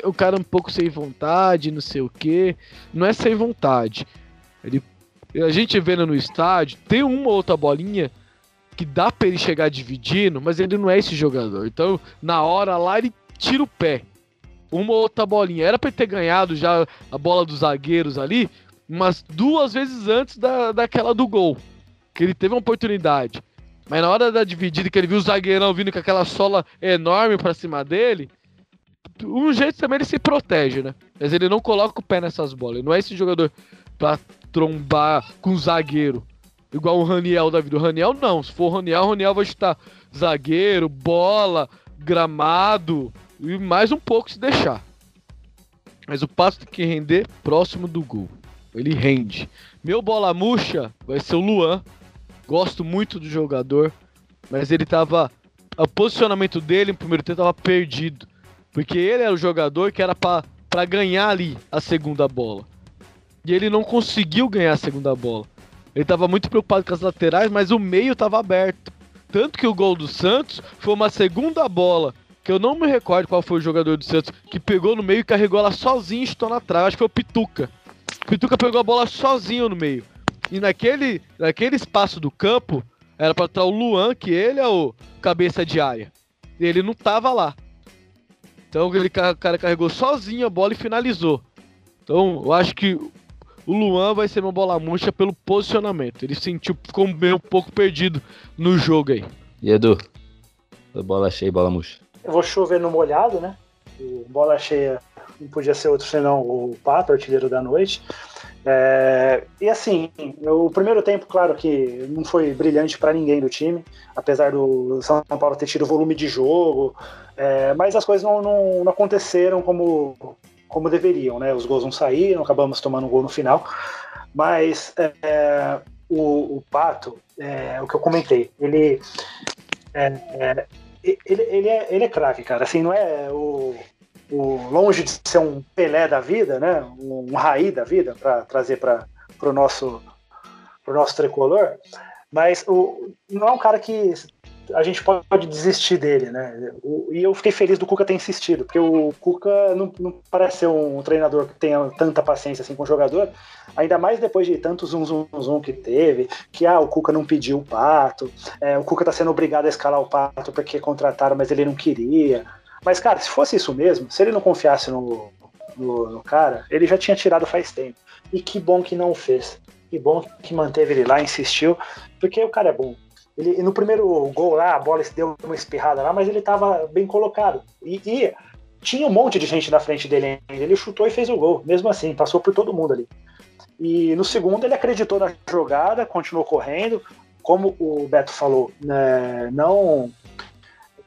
o cara um pouco sem vontade, não sei o quê. Não é sem vontade. Ele, a gente vendo no estádio, tem uma outra bolinha que dá para ele chegar dividindo, mas ele não é esse jogador. Então, na hora lá, ele tira o pé. Uma outra bolinha. Era para ele ter ganhado já a bola dos zagueiros ali, umas duas vezes antes da, daquela do gol. Que ele teve uma oportunidade. Mas na hora da dividida, que ele viu o zagueirão vindo com aquela sola enorme pra cima dele, um jeito também ele se protege, né? Mas ele não coloca o pé nessas bolas. Ele não é esse jogador pra trombar com zagueiro. Igual o Raniel da vida. O Raniel não. Se for o Raniel, o Raniel vai chutar zagueiro, bola, gramado e mais um pouco se deixar. Mas o passo tem que render próximo do gol. Ele rende. Meu bola murcha vai ser o Luan, Gosto muito do jogador, mas ele tava. O posicionamento dele no primeiro tempo tava perdido. Porque ele era o jogador que era para ganhar ali a segunda bola. E ele não conseguiu ganhar a segunda bola. Ele tava muito preocupado com as laterais, mas o meio tava aberto. Tanto que o gol do Santos foi uma segunda bola, que eu não me recordo qual foi o jogador do Santos, que pegou no meio e carregou ela sozinho e estou na trave. Acho que foi o Pituca. O Pituca pegou a bola sozinho no meio. E naquele, naquele espaço do campo, era para estar o Luan, que ele é o cabeça de área. E ele não tava lá. Então ele cara carregou sozinho a bola e finalizou. Então eu acho que o Luan vai ser uma bola murcha pelo posicionamento. Ele sentiu, ficou meio um pouco perdido no jogo aí. E Edu? Bola cheia e bola murcha. Eu vou chover no molhado, né? O bola cheia não podia ser outro senão o Pato, artilheiro da noite. É, e assim, o primeiro tempo, claro que não foi brilhante para ninguém do time, apesar do São Paulo ter tido volume de jogo, é, mas as coisas não, não, não, aconteceram como, como deveriam, né? Os gols não saíram, acabamos tomando um gol no final, mas é, o, o, Pato, é, o que eu comentei, ele é, é ele, ele é, ele é craque, cara. Assim, não é o, o, longe de ser um Pelé da vida, né? Um, um Raí da vida para trazer para o nosso nosso tricolor, mas o, não é um cara que a gente pode desistir dele, né? E eu fiquei feliz do Cuca ter insistido, porque o Cuca não, não parece ser um treinador que tenha tanta paciência assim com o jogador, ainda mais depois de tanto zum zum zum que teve, que ah, o Cuca não pediu o pato, é, o Cuca tá sendo obrigado a escalar o pato porque contrataram, mas ele não queria. Mas, cara, se fosse isso mesmo, se ele não confiasse no, no, no cara, ele já tinha tirado faz tempo. E que bom que não fez. Que bom que manteve ele lá, insistiu, porque o cara é bom. Ele, no primeiro gol lá, a bola deu uma espirrada lá, mas ele estava bem colocado. E, e, tinha um monte de gente na frente dele ainda. Ele chutou e fez o gol, mesmo assim, passou por todo mundo ali. E no segundo ele acreditou na jogada, continuou correndo. Como o Beto falou, né, não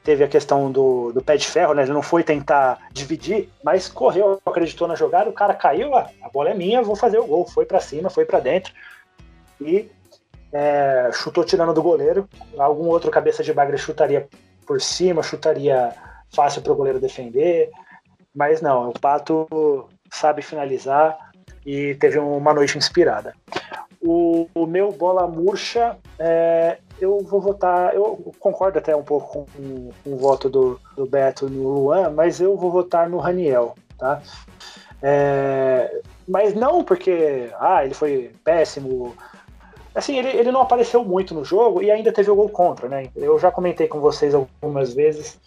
teve a questão do, do pé de ferro, né? Ele não foi tentar dividir, mas correu, acreditou na jogada, o cara caiu, ah, a bola é minha, vou fazer o gol. Foi para cima, foi para dentro. E é, chutou tirando do goleiro. Algum outro cabeça de bagre chutaria por cima, chutaria fácil para o goleiro defender. Mas não, o Pato sabe finalizar e teve uma noite inspirada. O, o meu bola murcha, é, eu vou votar. Eu concordo até um pouco com, com o voto do, do, Beto no Luan, mas eu vou votar no Raniel, tá? É, mas não porque ah, ele foi péssimo, assim, ele, ele não apareceu muito no jogo e ainda teve o gol contra, né? Eu já comentei com vocês algumas vezes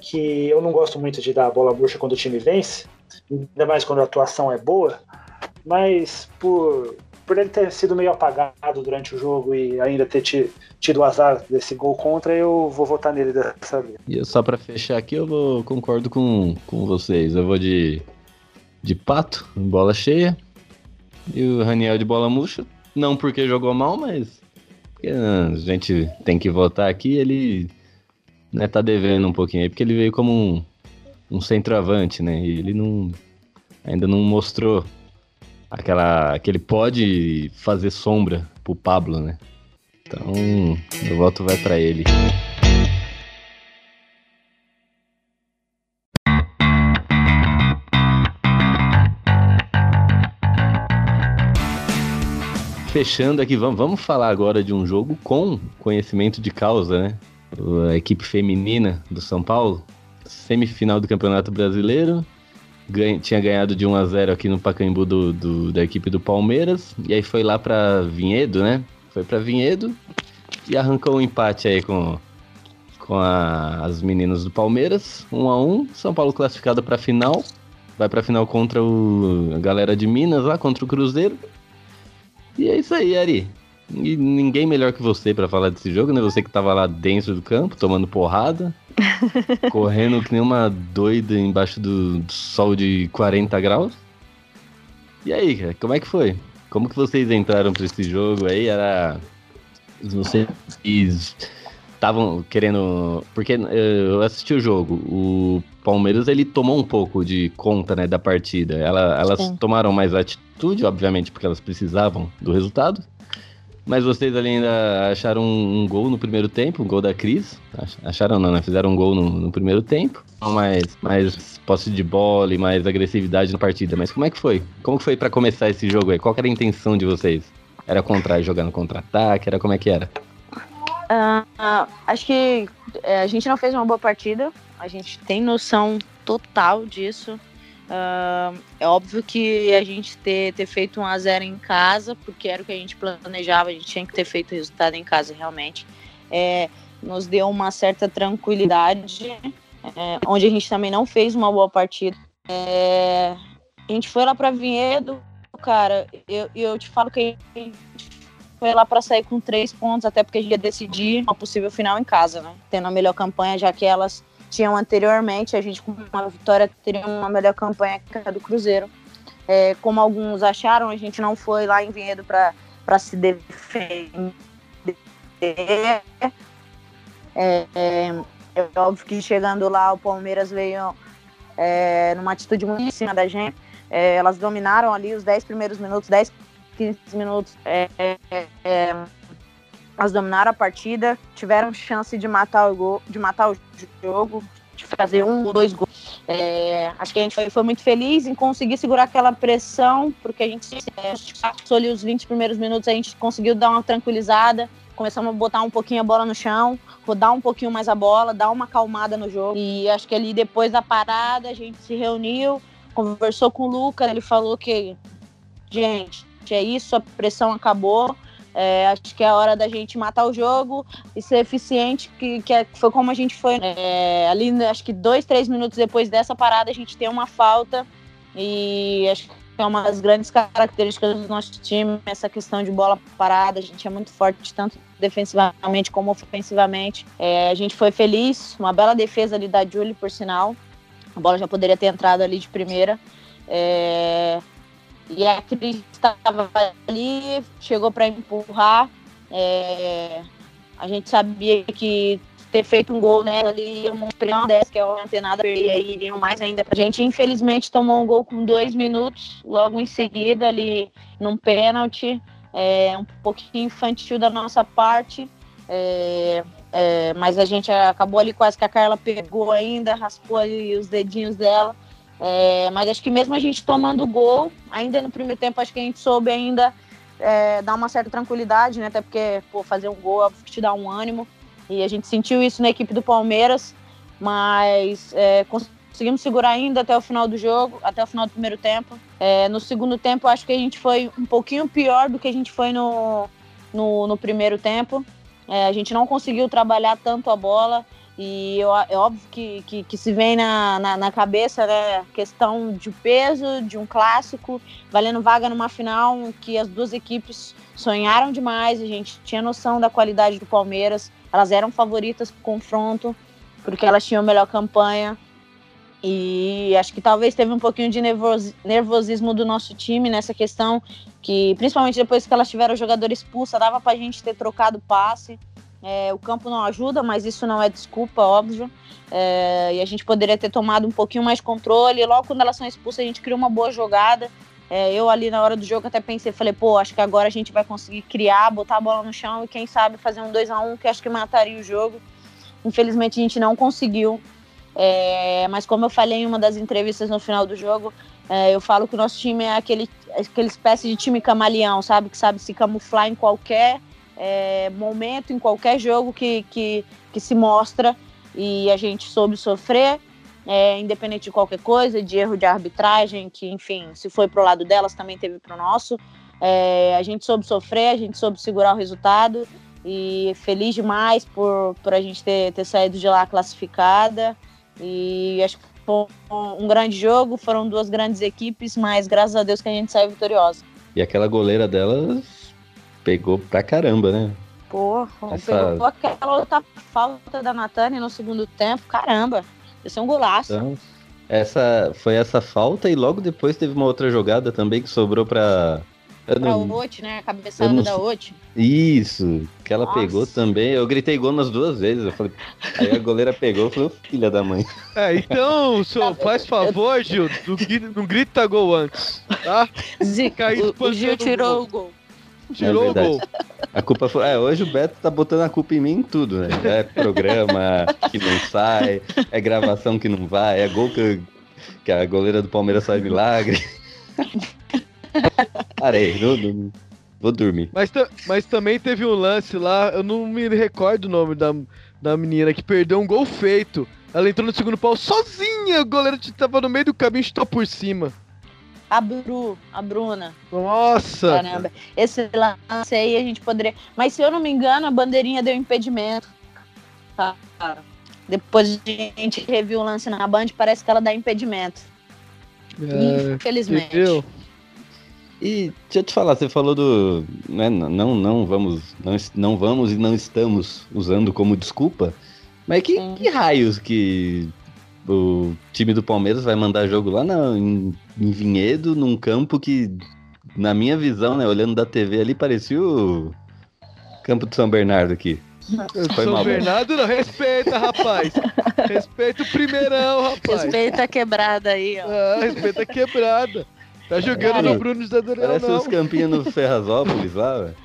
que eu não gosto muito de dar a bola bucha quando o time vence, ainda mais quando a atuação é boa, mas por, por ele ter sido meio apagado durante o jogo e ainda ter tido o azar desse gol contra, eu vou votar nele dessa vez. E só para fechar aqui, eu vou, concordo com, com vocês. Eu vou de, de pato, bola cheia, e o Raniel de bola murcha. Não porque jogou mal, mas porque a gente tem que votar aqui. Ele né, tá devendo um pouquinho aí, porque ele veio como um, um centroavante, né? E ele não ainda não mostrou aquela que ele pode fazer sombra pro Pablo, né? Então, meu voto vai para ele. fechando aqui, vamos, falar agora de um jogo com conhecimento de causa, né? A equipe feminina do São Paulo, semifinal do Campeonato Brasileiro, ganha, tinha ganhado de 1 a 0 aqui no Pacaembu do, do, da equipe do Palmeiras, e aí foi lá para Vinhedo, né? Foi para Vinhedo e arrancou um empate aí com, com a, as meninas do Palmeiras, 1 a 1 São Paulo classificado para final, vai para final contra o, a galera de Minas lá, contra o Cruzeiro. E é isso aí, Ari. E ninguém melhor que você para falar desse jogo, né? Você que tava lá dentro do campo, tomando porrada, <laughs> correndo que nem uma doida embaixo do sol de 40 graus. E aí, cara, como é que foi? Como que vocês entraram para esse jogo aí? Era. Vocês estavam querendo. Porque eh, eu assisti o jogo. O Palmeiras ele tomou um pouco de conta né, da partida. Ela, elas Sim. tomaram mais atitude, obviamente, porque elas precisavam do resultado. Mas vocês ali ainda acharam um, um gol no primeiro tempo, um gol da Cris. Acharam não, né? Fizeram um gol no, no primeiro tempo. Mais, mais posse de bola e mais agressividade na partida. Mas como é que foi? Como que foi para começar esse jogo aí? Qual era a intenção de vocês? Era contra, jogar no contra-ataque? Era como é que era? Uh, acho que é, a gente não fez uma boa partida. A gente tem noção total disso. Uh, é óbvio que a gente ter, ter feito um a 0 em casa, porque era o que a gente planejava, a gente tinha que ter feito o resultado em casa realmente. É, nos deu uma certa tranquilidade, é, onde a gente também não fez uma boa partida. É, a gente foi lá para Vinhedo, cara, eu, eu te falo que a gente foi lá para sair com três pontos, até porque a gente ia decidir uma possível final em casa, né? Tendo a melhor campanha, já que elas tinham anteriormente. A gente, com uma vitória, teria uma melhor campanha que a do Cruzeiro. É, como alguns acharam, a gente não foi lá em Vinhedo para se defender. É, é, é, óbvio que chegando lá, o Palmeiras veio é, numa atitude muito em cima da gente. É, elas dominaram ali os 10 primeiros minutos, 10, 15 minutos. É, é, é, elas dominaram a partida, tiveram chance de matar o, gol, de matar o jogo, de fazer um ou dois gols. É, acho que a gente foi, foi, muito feliz em conseguir segurar aquela pressão, porque a gente passou ali os 20 primeiros minutos, a gente conseguiu dar uma tranquilizada, começamos a botar um pouquinho a bola no chão, rodar um pouquinho mais a bola, dar uma acalmada no jogo. E acho que ali depois da parada a gente se reuniu, conversou com o Lucas, ele falou que, gente, é isso, a pressão acabou. É, acho que é a hora da gente matar o jogo e ser eficiente, que, que é, foi como a gente foi. Né? É, ali, acho que dois, três minutos depois dessa parada, a gente tem uma falta e acho que é uma das grandes características do nosso time, essa questão de bola parada. A gente é muito forte, tanto defensivamente como ofensivamente. É, a gente foi feliz, uma bela defesa ali da Julie, por sinal. A bola já poderia ter entrado ali de primeira. É, e a Cris estava ali, chegou para empurrar. É, a gente sabia que ter feito um gol nela ali, um uma 10, que é uma antenada, e aí iriam mais ainda pra gente. Infelizmente, tomou um gol com dois minutos, logo em seguida, ali num pênalti. É, um pouquinho infantil da nossa parte. É, é, mas a gente acabou ali quase que a Carla pegou ainda, raspou ali os dedinhos dela. É, mas acho que mesmo a gente tomando gol, ainda no primeiro tempo, acho que a gente soube ainda é, dar uma certa tranquilidade, né? Até porque, pô, fazer um gol te dá um ânimo. E a gente sentiu isso na equipe do Palmeiras, mas é, conseguimos segurar ainda até o final do jogo, até o final do primeiro tempo. É, no segundo tempo, acho que a gente foi um pouquinho pior do que a gente foi no, no, no primeiro tempo. É, a gente não conseguiu trabalhar tanto a bola. E eu, é óbvio que, que, que se vem na, na, na, cabeça né, questão de peso, de um clássico, valendo vaga numa final que as duas equipes sonharam demais, a gente tinha noção da qualidade do Palmeiras, elas eram favoritas para o confronto, porque elas tinham melhor campanha. E acho que talvez teve um pouquinho de nervosismo do nosso time nessa questão, que principalmente depois que elas tiveram o jogador expulso, dava para a gente ter trocado passe. É, o campo não ajuda, mas isso não é desculpa, óbvio. É, e a gente poderia ter tomado um pouquinho mais controle. Logo quando elas são expulsas, a gente criou uma boa jogada. É, eu ali na hora do jogo até pensei, falei, pô, acho que agora a gente vai conseguir criar, botar a bola no chão e quem sabe fazer um 2 a 1 que acho que mataria o jogo. Infelizmente a gente não conseguiu. É, mas como eu falei em uma das entrevistas no final do jogo, é, eu falo que o nosso time é aquele, aquele espécie de time camaleão, sabe? Que sabe se camuflar em qualquer é, momento, em qualquer jogo que, que, que se mostra e a gente soube sofrer, é, independente de qualquer coisa, de erro de arbitragem, que enfim, se foi pro lado delas, também teve pro nosso. É, a gente soube sofrer, a gente soube segurar o resultado e feliz demais por, por a gente ter, ter saído de lá classificada. E acho que foi um grande jogo, foram duas grandes equipes, mas graças a Deus que a gente saiu vitoriosa. E aquela goleira delas pegou pra caramba, né? Porra, Essa... pegou aquela outra falta da Natânia no segundo tempo, caramba. Esse é um golaço. Então, essa foi essa falta e logo depois teve uma outra jogada também que sobrou pra. Pra não... Oti, né? A cabeçada não... da Oti. Isso, que ela Nossa. pegou também. Eu gritei gol nas duas vezes. Eu falei... Aí a goleira pegou e falou, filha da mãe. É, então, senhor, faz favor, Gil, não grita gol antes, tá? Zica, o, o Gil tirou o gol. Tirou é o gol. A culpa foi. É, hoje o Beto tá botando a culpa em mim em tudo, né? É programa que não sai, é gravação que não vai, é gol que, que a goleira do Palmeiras sai milagre. Parei, não, não, vou dormir. Mas, mas também teve um lance lá, eu não me recordo o nome da, da menina que perdeu um gol feito. Ela entrou no segundo pau sozinha, o goleiro tava no meio do caminho e estou por cima. A Bru, a Bruna. Nossa! Caramba. Esse lance aí a gente poderia. Mas se eu não me engano, a bandeirinha deu impedimento. Tá? Depois a gente reviu o lance na Band, parece que ela dá impedimento. É, Infelizmente. Entendeu? E deixa eu te falar, você falou do. Né, não, não vamos. Não, não vamos e não estamos usando como desculpa. Mas que, que raios que o time do Palmeiras vai mandar jogo lá na, em, em, Vinhedo, num campo que, na minha visão, né, olhando da TV ali, parecia o campo de São Bernardo aqui. Foi São Bernardo não, respeita, rapaz. Respeita o primeirão, rapaz. Respeita a quebrada aí, ó. Ah, respeita a quebrada. Tá jogando Cara, no Bruno da Daniel, Parece não. os campinhos no Ferrazópolis lá, velho.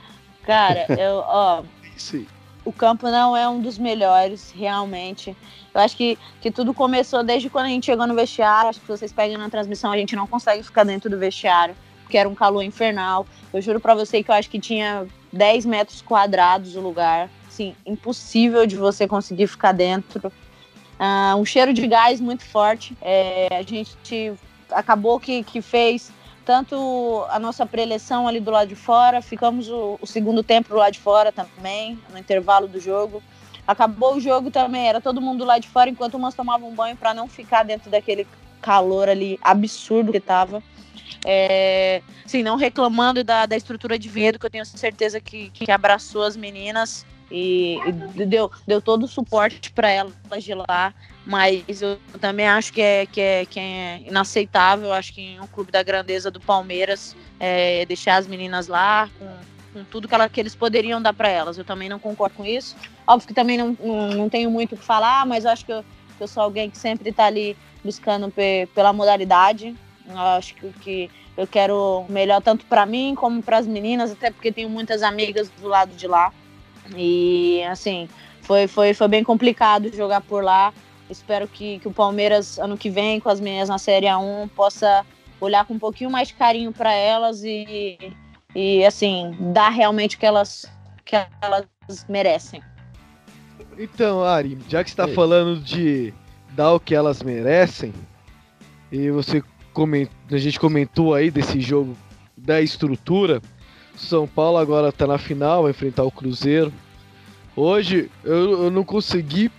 Cara, eu, ó. Sim. O campo não é um dos melhores, realmente. Eu acho que, que tudo começou desde quando a gente chegou no vestiário. Acho que vocês pegam na transmissão, a gente não consegue ficar dentro do vestiário, porque era um calor infernal. Eu juro para você que eu acho que tinha 10 metros quadrados o lugar. Assim, impossível de você conseguir ficar dentro. Uh, um cheiro de gás muito forte. É, a gente acabou que, que fez tanto a nossa preleção ali do lado de fora, ficamos o, o, segundo tempo do lado de fora também, no intervalo do jogo. Acabou o jogo também, era todo mundo lá de fora, enquanto umas tomavam banho para não ficar dentro daquele calor ali absurdo que tava. É, sim, não reclamando da, da estrutura de vinhedo, que eu tenho certeza que, que abraçou as meninas e, e deu, deu todo o suporte para elas de lá. Mas eu também acho que é, que é, que é inaceitável. Acho que em um clube da grandeza do Palmeiras, é, deixar as meninas lá com, com tudo que, ela, que eles poderiam dar para elas. Eu também não concordo com isso. Óbvio que também não, não, não tenho muito o que falar, mas acho que eu, que eu sou alguém que sempre está ali buscando pe, pela modalidade. Eu acho que, que eu quero melhor tanto para mim como para as meninas, até porque tenho muitas amigas do lado de lá. E assim, foi, foi, foi bem complicado jogar por lá. Espero que, que o Palmeiras, ano que vem, com as meninas na Série A1, possa olhar com um pouquinho mais de carinho para elas e, e, assim, dar realmente o que elas, que elas merecem. Então, Ari, já que está falando de dar o que elas merecem, e você comentou, a gente comentou aí desse jogo da estrutura, São Paulo agora está na final, vai enfrentar o Cruzeiro. Hoje eu, eu não consegui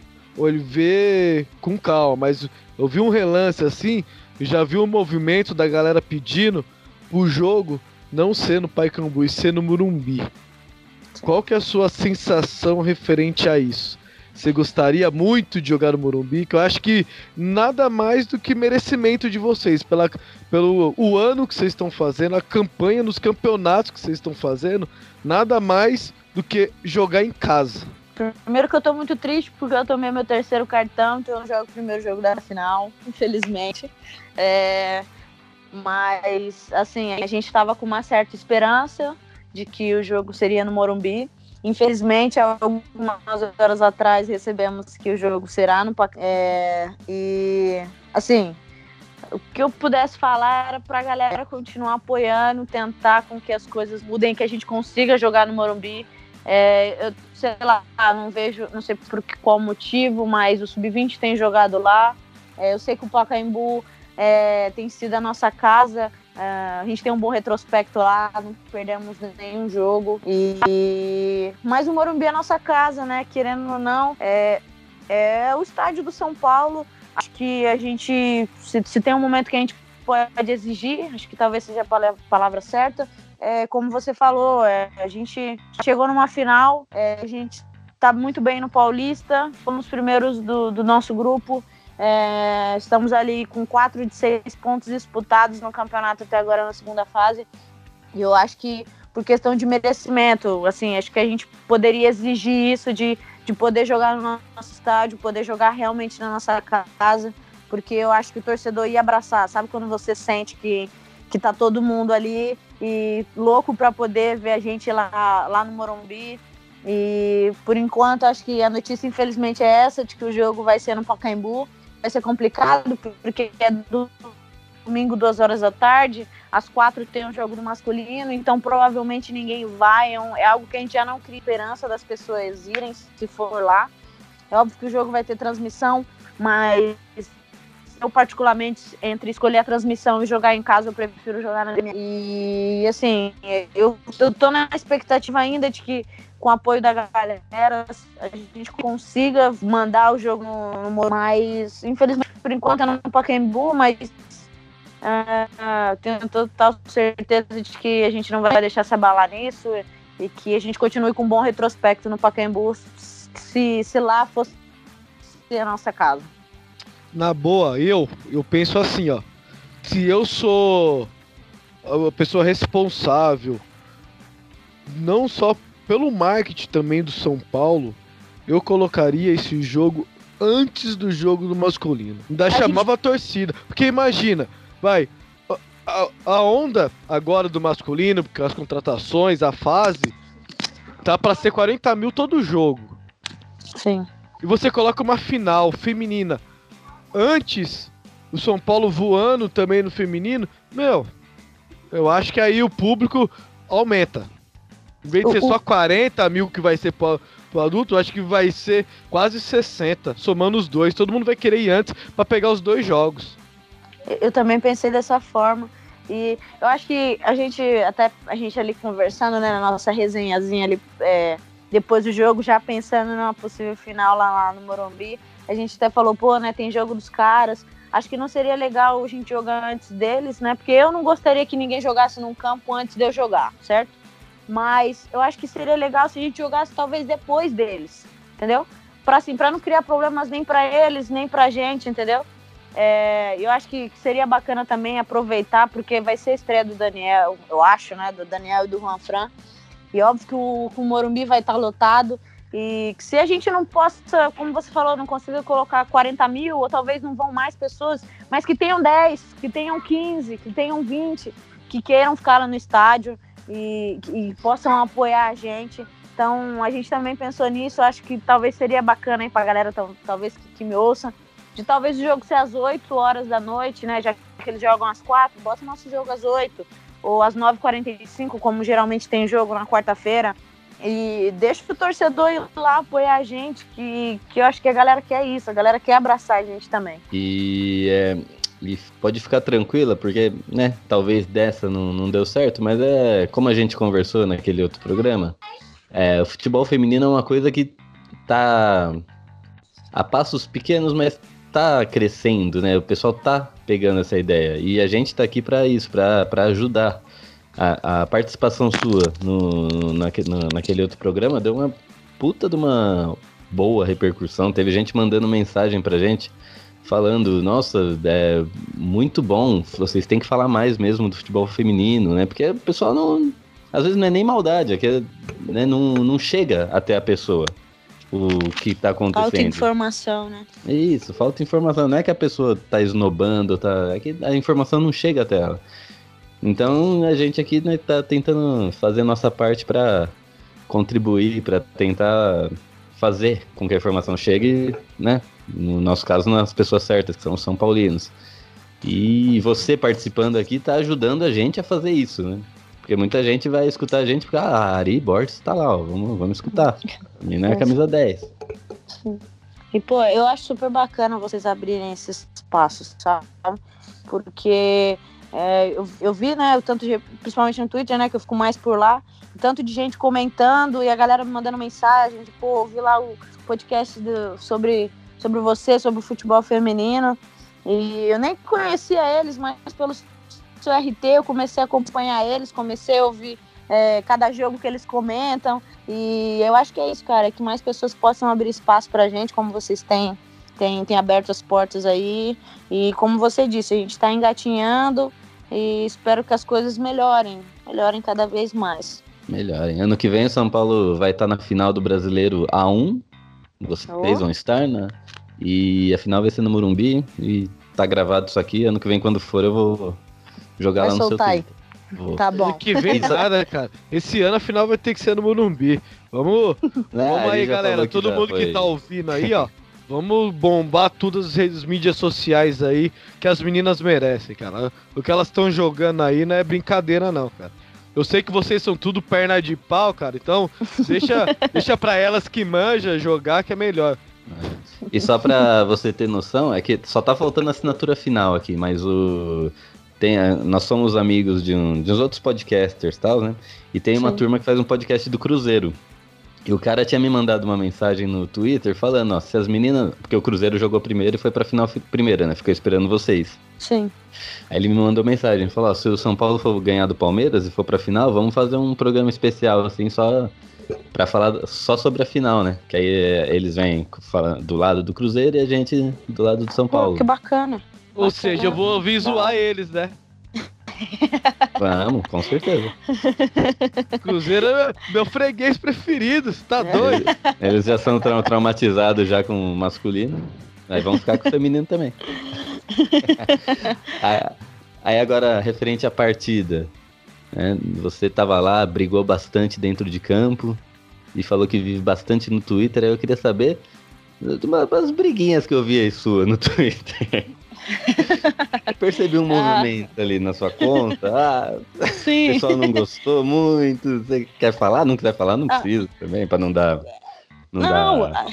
vê com calma, mas eu vi um relance assim, já vi um movimento da galera pedindo o jogo não ser no Paicambu e ser no Murumbi. Qual que é a sua sensação referente a isso? Você gostaria muito de jogar no Morumbi, que eu acho que nada mais do que merecimento de vocês, pela, pelo o ano que vocês estão fazendo, a campanha nos campeonatos que vocês estão fazendo, nada mais do que jogar em casa. Primeiro que eu tô muito triste porque eu tomei meu terceiro cartão, então eu jogo o primeiro jogo da final, infelizmente. É, mas, assim, a gente tava com uma certa esperança de que o jogo seria no Morumbi. Infelizmente, algumas horas atrás recebemos que o jogo será no é, e assim, o que eu pudesse falar era pra galera continuar apoiando, tentar com que as coisas mudem, que a gente consiga jogar no Morumbi. É, eu sei lá, não vejo, não sei por qual motivo, mas o Sub-20 tem jogado lá. É, eu sei que o Pacaembu é, tem sido a nossa casa. É, a gente tem um bom retrospecto lá, não perdemos nenhum jogo. E mas o Morumbi é a nossa casa, né? Querendo ou não, é, é o estádio do São Paulo. Acho que a gente, se, se tem um momento que a gente pode exigir, acho que talvez seja a palavra certa, é, como você falou, é, a gente chegou numa final, é, a gente está muito bem no Paulista, fomos primeiros do, do nosso grupo, é, estamos ali com quatro de seis pontos disputados no campeonato até agora na segunda fase. E eu acho que por questão de merecimento, assim, acho que a gente poderia exigir isso de, de poder jogar no nosso estádio, poder jogar realmente na nossa casa, porque eu acho que o torcedor ia abraçar, sabe quando você sente que que tá todo mundo ali e louco para poder ver a gente lá, lá no Morumbi. E por enquanto acho que a notícia infelizmente é essa de que o jogo vai ser no Pacaembu. Vai ser complicado porque é do domingo duas horas da tarde, às quatro tem um jogo do masculino, então provavelmente ninguém vai. É, é algo que a gente já não cria esperança das pessoas irem se for lá. É óbvio que o jogo vai ter transmissão, mas eu particularmente entre escolher a transmissão e jogar em casa, eu prefiro jogar na minha. E assim, eu, eu tô na expectativa ainda de que com o apoio da galera a gente consiga mandar o jogo no, no mas infelizmente por enquanto é no Pacaembu, mas uh, tenho total certeza de que a gente não vai deixar se abalar nisso e que a gente continue com um bom retrospecto no Pacaembu se, se lá fosse a nossa casa na boa, eu, eu penso assim, ó. Se eu sou a pessoa responsável, não só pelo marketing também do São Paulo, eu colocaria esse jogo antes do jogo do masculino. Ainda a chamava gente... a torcida. Porque imagina, vai, a, a, onda agora do masculino, porque as contratações, a fase, tá para ser 40 mil todo jogo. Sim. E você coloca uma final feminina antes, o São Paulo voando também no feminino, meu, eu acho que aí o público aumenta. Em vez de ser só 40 mil que vai ser pro, pro adulto, acho que vai ser quase 60, somando os dois. Todo mundo vai querer ir antes para pegar os dois jogos. Eu também pensei dessa forma. E eu acho que a gente, até a gente ali conversando, né, na nossa resenhazinha ali, é, depois do jogo, já pensando numa possível final lá, lá, no Morumbi, a gente até falou, pô, né, tem jogo dos caras, acho que não seria legal a gente jogar antes deles, né, porque eu não gostaria que ninguém jogasse num campo antes de eu jogar, certo? Mas eu acho que seria legal se a gente jogasse talvez depois deles, entendeu? Para assim, para não criar problemas nem para eles, nem pra gente, entendeu? É, eu acho que seria bacana também aproveitar, porque vai ser a estreia do Daniel, eu acho, né? Do Daniel e do Juan Fran. E óbvio que o, o Morumbi vai estar lotado. E que se a gente não possa, como você falou, não consiga colocar 40 mil, ou talvez não vão mais pessoas, mas que tenham 10, que tenham 15, que tenham 20, que queiram ficar lá no estádio e, e possam apoiar a gente. Então a gente também pensou nisso, acho que talvez seria bacana para a galera, talvez que, que me ouça de talvez o jogo ser às 8 horas da noite, né? Já que eles jogam às 4, bota o nosso jogo às 8 ou às 9h45, como geralmente tem jogo na quarta-feira. E deixa o torcedor ir lá apoiar a gente, que, que eu acho que a galera quer isso, a galera quer abraçar a gente também. E, é, e pode ficar tranquila, porque, né, talvez dessa não, não deu certo, mas é como a gente conversou naquele outro programa, é, o futebol feminino é uma coisa que tá a passos pequenos, mas tá crescendo, né? O pessoal tá pegando essa ideia. E a gente tá aqui para isso, para ajudar. A, a, participação sua no, naque, no, naquele outro programa deu uma puta de uma boa repercussão. Teve gente mandando mensagem pra gente falando, nossa, é muito bom, vocês têm que falar mais mesmo do futebol feminino, né? Porque o pessoal não. Às vezes não é nem maldade, é que né, não, não chega até a pessoa o que tá acontecendo. Falta informação, né? Isso, falta informação. Não é que a pessoa tá esnobando, tá... é que a informação não chega até ela. Então a gente aqui né, tá tentando fazer a nossa parte para contribuir, para tentar fazer com que a informação chegue, né? No nosso caso, nas pessoas certas, que são os São Paulinos. E você participando aqui tá ajudando a gente a fazer isso, né? Porque muita gente vai escutar a gente porque, ah, a Ari Borges tá lá, ó, vamos, vamos escutar. Menina é camisa 10. Sim. E, pô, eu acho super bacana vocês abrirem esses espaços, sabe? Porque é, eu, eu vi, né, o tanto de, principalmente no Twitter, né, que eu fico mais por lá, tanto de gente comentando e a galera me mandando mensagem, de, pô, ouvi lá o podcast do, sobre, sobre você, sobre o futebol feminino. E eu nem conhecia eles, mas pelos o RT, eu comecei a acompanhar eles, comecei a ouvir é, cada jogo que eles comentam. E eu acho que é isso, cara, que mais pessoas possam abrir espaço pra gente, como vocês têm, têm, têm aberto as portas aí. E como você disse, a gente está engatinhando e espero que as coisas melhorem, melhorem cada vez mais. Melhorem. Ano que vem o São Paulo vai estar na final do Brasileiro A1. Vocês oh. vão estar, né? E a final vai ser no Morumbi. E tá gravado isso aqui. Ano que vem, quando for, eu vou Jogar vai lá no seu Twitter. Vou. Tá bom. Que vem nada, cara. Esse ano a final vai ter que ser no Morumbi. Vamos, <laughs> é, vamos aí, galera. Todo mundo foi. que tá ouvindo aí, ó. <laughs> Vamos bombar todas as redes mídias sociais aí que as meninas merecem, cara. O que elas estão jogando aí não é brincadeira, não, cara. Eu sei que vocês são tudo perna de pau, cara. Então, <laughs> deixa, deixa pra elas que manja jogar que é melhor. E só pra você ter noção, é que só tá faltando a assinatura final aqui, mas o tem, nós somos amigos de, um, de uns outros podcasters tal, né? E tem uma Sim. turma que faz um podcast do Cruzeiro. E o cara tinha me mandado uma mensagem no Twitter falando, ó, se as meninas. Porque o Cruzeiro jogou primeiro e foi pra final primeira, né? Ficou esperando vocês. Sim. Aí ele me mandou mensagem, falou, ó, se o São Paulo for ganhar do Palmeiras e for pra final, vamos fazer um programa especial, assim, só pra falar só sobre a final, né? Que aí é, eles vêm do lado do Cruzeiro e a gente do lado do São Paulo. Pô, que bacana. Ou seja, eu vou vir zoar eles, né? Vamos, com certeza. <laughs> Cruzeiro é meu freguês preferido, você tá doido? Eles já são tra traumatizados já com o masculino. Aí vão ficar com o feminino também. <laughs> aí agora, referente à partida. Né? Você tava lá, brigou bastante dentro de campo e falou que vive bastante no Twitter. Aí eu queria saber umas briguinhas que eu vi aí sua no <laughs> Twitter. <laughs> Percebi um ah. movimento ali na sua conta. Ah, <laughs> Sim. o pessoal não gostou muito. Você quer falar? Não quiser falar, não ah. precisa também, para não dar. Não, não dar...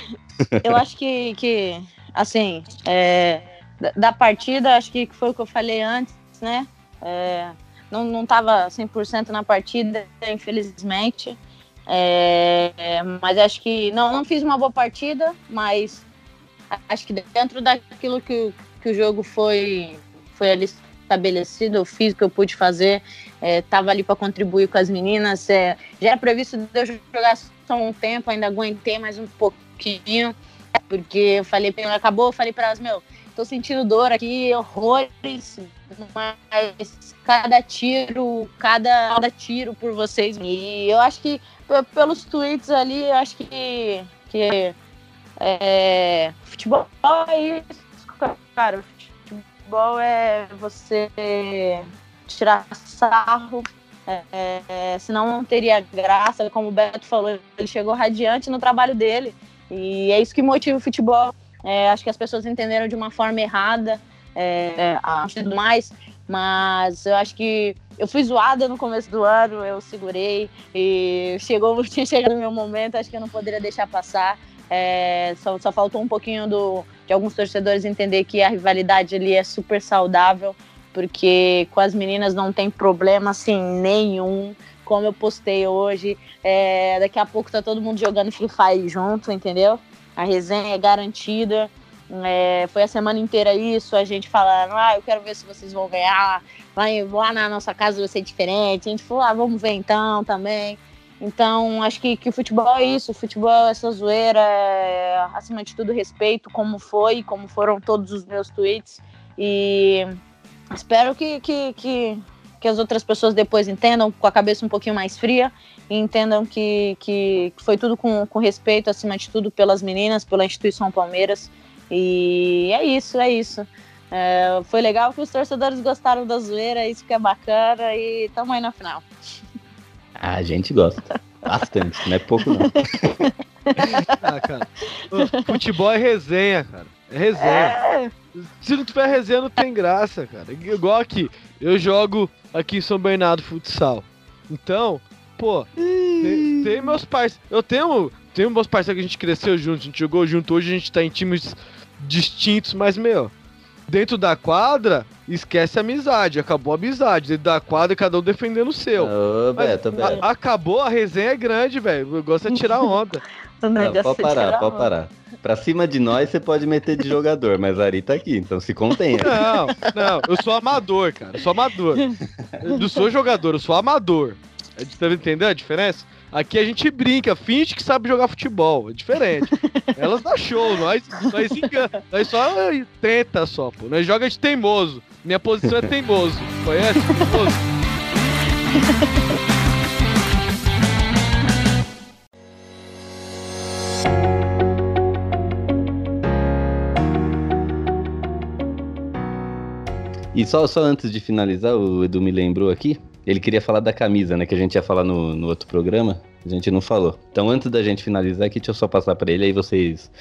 eu acho que, que assim, é, da partida, acho que foi o que eu falei antes, né? É, não, não tava 100% na partida, infelizmente. É, mas acho que não, não fiz uma boa partida, mas acho que dentro daquilo que, que o jogo foi, foi ali estabelecido, eu fiz o que eu pude fazer, é, ali para contribuir com as meninas. É, já era previsto de eu jogar só um tempo, ainda aguentei mais um pouquinho, porque eu falei, acabou, eu falei para elas, meu, tô sentindo dor aqui, horrores, mas cada tiro, cada, cada tiro por vocês. E eu acho que pelos tweets ali, eu acho que, que é, futebol é isso cara, futebol é você tirar sarro, é, é, senão não teria graça. Como o Beto falou, ele chegou radiante no trabalho dele. E é isso que motiva o futebol. É, acho que as pessoas entenderam de uma forma errada é, é, tudo mais, mas eu acho que eu fui zoada no começo do ano, eu segurei e chegou, <laughs> tinha chegado o meu momento, acho que eu não poderia deixar passar. É, só, só faltou um pouquinho do, de alguns torcedores entender que a rivalidade ali é super saudável, porque com as meninas não tem problema assim nenhum. Como eu postei hoje, é, daqui a pouco tá todo mundo jogando Free Fire junto, entendeu? A resenha é garantida. É, foi a semana inteira isso, a gente falando, ah, eu quero ver se vocês vão ganhar, vai lá na nossa casa vai ser diferente. A gente falou, ah, vamos ver então também. Então, acho que, que o futebol é isso, o futebol é essa zoeira, é, acima de tudo, respeito, como foi, como foram todos os meus tweets. E espero que, que, que, que as outras pessoas depois entendam, com a cabeça um pouquinho mais fria, e entendam que, que foi tudo com, com respeito, acima de tudo, pelas meninas, pela instituição Palmeiras. E é isso, é isso. É, foi legal que os torcedores gostaram da zoeira, isso que é bacana, e tamo aí na final. A gente gosta. Bastante, não é pouco não. <laughs> ah, cara. futebol é resenha, cara. É resenha. É. Se não tiver resenha, não tem graça, cara. Igual aqui, eu jogo aqui em São Bernardo futsal. Então, pô, tem, tem, meus parceiros. Eu tenho, tenho meus parceiros que a gente cresceu junto, a gente jogou junto. Hoje a gente tá em times distintos, mas, meu, dentro da quadra, esquece a amizade. Acabou a amizade. Dentro da quadra, cada um defendendo o seu. Ô, Beto, Beto. A, acabou, a resenha é grande, velho. Eu gosto de tirar onda. <laughs> Não, pode parar, pode parar. Pra cima de nós, você pode meter de jogador, mas a Ari tá aqui, então se contenha. <laughs> Não, não, eu sou amador, cara. Eu sou amador. <laughs> Eu não sou jogador, eu sou amador. Tá entendendo a diferença? Aqui a gente brinca, finge que sabe jogar futebol. É diferente. <laughs> Elas dá show, nós, nós, engana, nós só tenta só, pô. Nós joga de teimoso. Minha posição é teimoso. Conhece? Teimoso? E só, só antes de finalizar, o Edu me lembrou aqui ele queria falar da camisa, né? Que a gente ia falar no, no outro programa. A gente não falou. Então, antes da gente finalizar aqui, deixa eu só passar para ele, aí vocês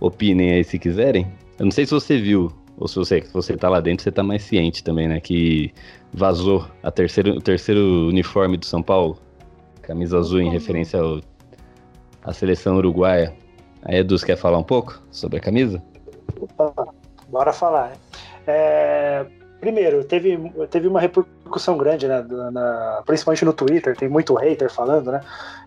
opinem aí se quiserem. Eu não sei se você viu, ou se você, se você tá lá dentro, você tá mais ciente também, né? Que vazou a terceiro, o terceiro uniforme do São Paulo. Camisa azul em referência ao, à seleção uruguaia. Aí, Edu, quer falar um pouco sobre a camisa? Opa, bora falar. É, primeiro, teve, teve uma repercussão grande, né? Na, principalmente no Twitter, tem muito hater falando, né?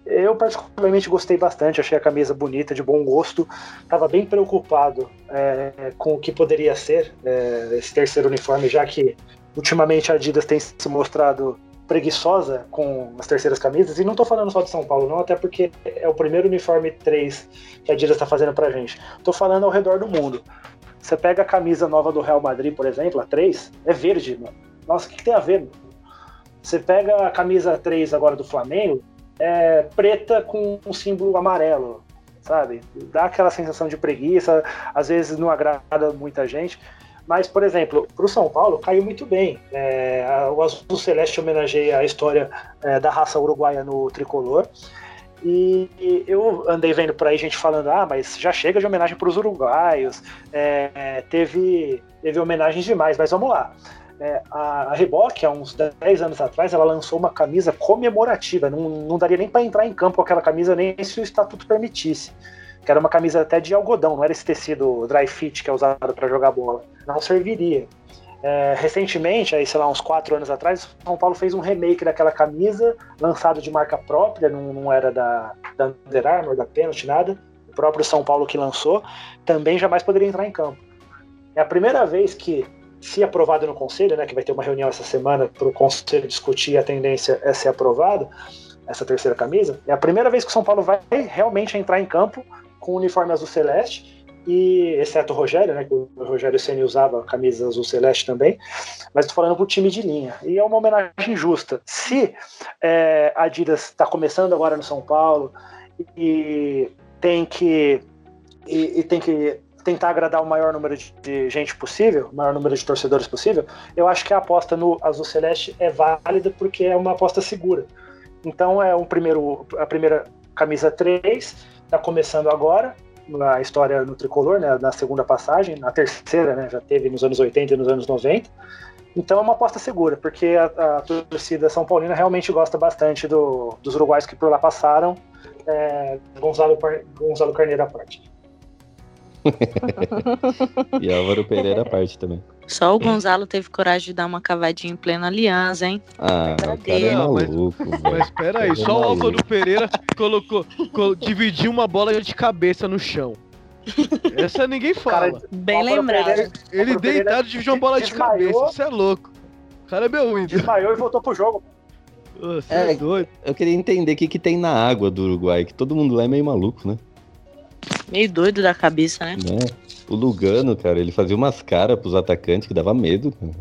Eu particularmente gostei bastante, achei a camisa bonita, de bom gosto. Tava bem preocupado é, com o que poderia ser é, esse terceiro uniforme, já que ultimamente a Adidas tem se mostrado preguiçosa com as terceiras camisas, e não tô falando só de São Paulo, não, até porque é o primeiro uniforme 3 que a Adidas está fazendo pra gente. Tô falando ao redor do mundo. Você pega a camisa nova do Real Madrid, por exemplo, a 3, é verde, mano. Nossa, o que, que, tem a ver? Você pega a camisa 3 agora do Flamengo, é preta com um símbolo amarelo, sabe? Dá aquela sensação de preguiça, às vezes não agrada muita gente. Mas, por exemplo, para o São Paulo caiu muito bem. É, o Azul Celeste homenageia a história é, da raça uruguaia no tricolor. E, e eu andei vendo por aí gente falando: ah, mas já chega de homenagem para os uruguaios, é, teve, teve homenagens demais, mas vamos lá. É, a, a Reebok, há uns 10 anos atrás, ela lançou uma camisa comemorativa. Não, não daria nem para entrar em campo com aquela camisa, nem se o estatuto permitisse que era uma camisa até de algodão, não era esse tecido dry fit que é usado para jogar bola. Não serviria. É, recentemente, aí, sei lá, uns quatro anos atrás, São Paulo fez um remake daquela camisa, lançado de marca própria, não, não era da, da Under Armour, da Penalty, nada. O próprio São Paulo que lançou, também jamais poderia entrar em campo. É a primeira vez que, se aprovado no Conselho, né, que vai ter uma reunião essa semana para o Conselho discutir a tendência é ser aprovado, essa terceira camisa, é a primeira vez que o São Paulo vai realmente entrar em campo com o uniforme azul celeste, e exceto o Rogério, né, que o Rogério Ceni usava a camisa azul celeste também, mas estou falando para o time de linha. E é uma homenagem justa. Se é, a Adidas está começando agora no São Paulo e tem que e, e, tem que tentar agradar o maior número de, gente possível, o maior número de torcedores possível, eu acho que a aposta no azul celeste é válida porque é uma aposta segura. Então é um primeiro a primeira camisa 3 está começando agora a história no tricolor, né, na segunda passagem, na terceira, né, já teve nos anos 80 e nos anos 90. Então é uma aposta segura, porque a, a torcida São Paulina realmente gosta bastante do, dos uruguais que por lá passaram. É, Gonzalo, Gonzalo Carneiro à parte. E Álvaro Pereira à parte também. Só o Gonzalo teve coragem de dar uma cavadinha em plena aliança, hein? Ah, o cara é maluco, mas, mas espera aí, só o Álvaro Pereira colocou, col, dividiu uma bola de cabeça no chão. Essa ninguém fala. Cara, Bem lembrado. Pereira, ele deitado dividiu uma bola de cabeça, isso é louco. O cara é meu ídolo. Desmaiou e voltou pro jogo. Você é, é doido. Eu queria entender o que, que tem na água do Uruguai, que todo mundo lá é meio maluco, né? Meio doido da cabeça, né? É. O Lugano, cara, ele fazia umas caras pros atacantes que dava medo. Cara.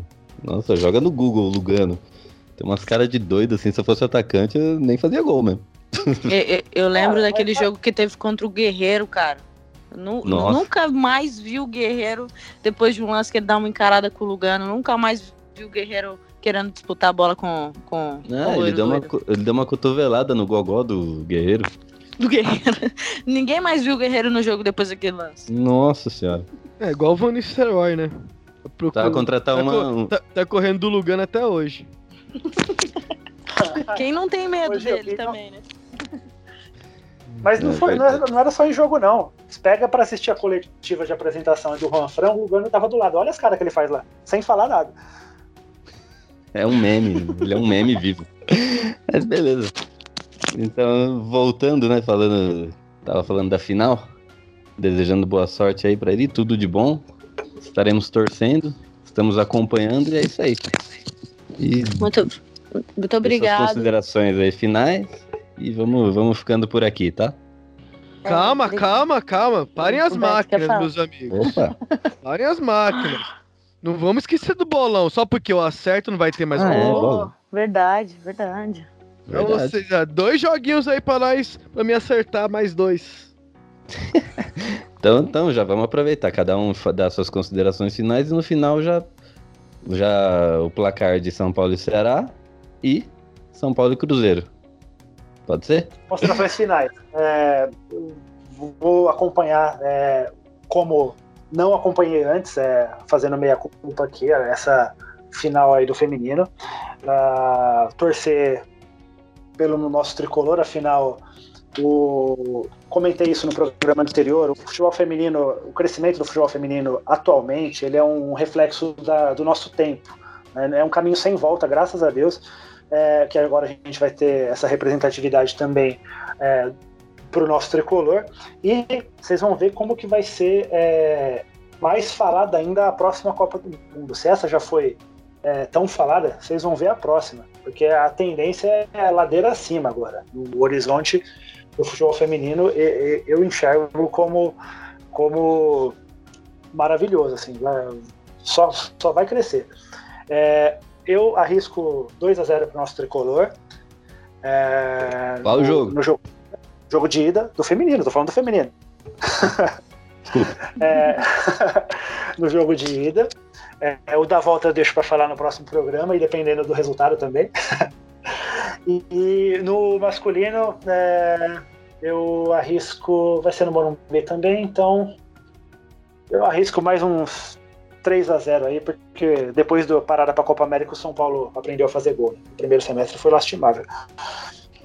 Nossa, joga no Google, Lugano. Tem umas caras de doido, assim, se eu fosse atacante, eu nem fazia gol mesmo. Eu, eu, eu lembro ah, daquele jogo que teve contra o Guerreiro, cara. nunca mais vi o Guerreiro, depois de um lance que ele dá uma encarada com o Lugano, nunca mais vi o Guerreiro querendo disputar a bola com. com, ah, com ele, deu uma, ele deu uma cotovelada no gogó do Guerreiro do Guerreiro. <laughs> Ninguém mais viu o Guerreiro no jogo depois daquele lance. Nossa senhora. É igual o Van Nistelrooy, né? Procuro... Tá contratar tá uma. Tá, tá, correndo do Lugano até hoje. <laughs> Quem não tem medo hoje dele também, né? Mas não, foi, não, era, não era só em jogo, não. Você pega pra assistir a coletiva de apresentação do Juan Fran, o Lugano tava do lado. Olha as caras que ele faz lá, sem falar nada. É um meme, ele é um meme vivo. <laughs> Mas beleza. Então, voltando, né, falando, tava falando da final, desejando boa sorte aí para ele, tudo de bom. Estaremos torcendo, estamos acompanhando e é isso aí. E muito, muito obrigado. considerações aí finais e vamos, vamos ficando por aqui, tá? Calma, calma, calma. Parem as máquinas, meus amigos. Opa. Parem as máquinas. Não vamos esquecer do bolão. Só porque eu acerto não vai ter mais ah, bolão. É, verdade, verdade. Verdade. Ou seja, dois joguinhos aí pra nós, pra me acertar mais dois. <laughs> então, então, já vamos aproveitar. Cada um dá suas considerações finais e no final já, já o placar de São Paulo e Ceará e São Paulo e Cruzeiro. Pode ser? Considerações finais. É, vou acompanhar é, como não acompanhei antes, é, fazendo meia culpa aqui, essa final aí do feminino. Uh, torcer pelo nosso tricolor, afinal, o, comentei isso no programa anterior, o futebol feminino, o crescimento do futebol feminino atualmente, ele é um reflexo da, do nosso tempo. Né? É um caminho sem volta, graças a Deus, é, que agora a gente vai ter essa representatividade também é, para o nosso tricolor. E vocês vão ver como que vai ser é, mais falada ainda a próxima Copa do Mundo. Se essa já foi é, tão falada, vocês vão ver a próxima, porque a tendência é ladeira acima agora. No horizonte do futebol feminino, eu enxergo como, como maravilhoso, assim, só, só vai crescer. É, eu arrisco 2 a 0 para o nosso tricolor. É, Qual o jogo? No jogo, jogo de ida do feminino, tô falando do feminino. <laughs> <laughs> é, <laughs> no jogo de ida. É, o da volta eu deixo para falar no próximo programa e dependendo do resultado também. <laughs> e, e, no masculino, é, eu arrisco. Vai ser no Morumbi também, então. Eu arrisco mais uns 3 a 0 aí, porque depois da parada para a Copa América, o São Paulo aprendeu a fazer gol. O primeiro semestre foi lastimável.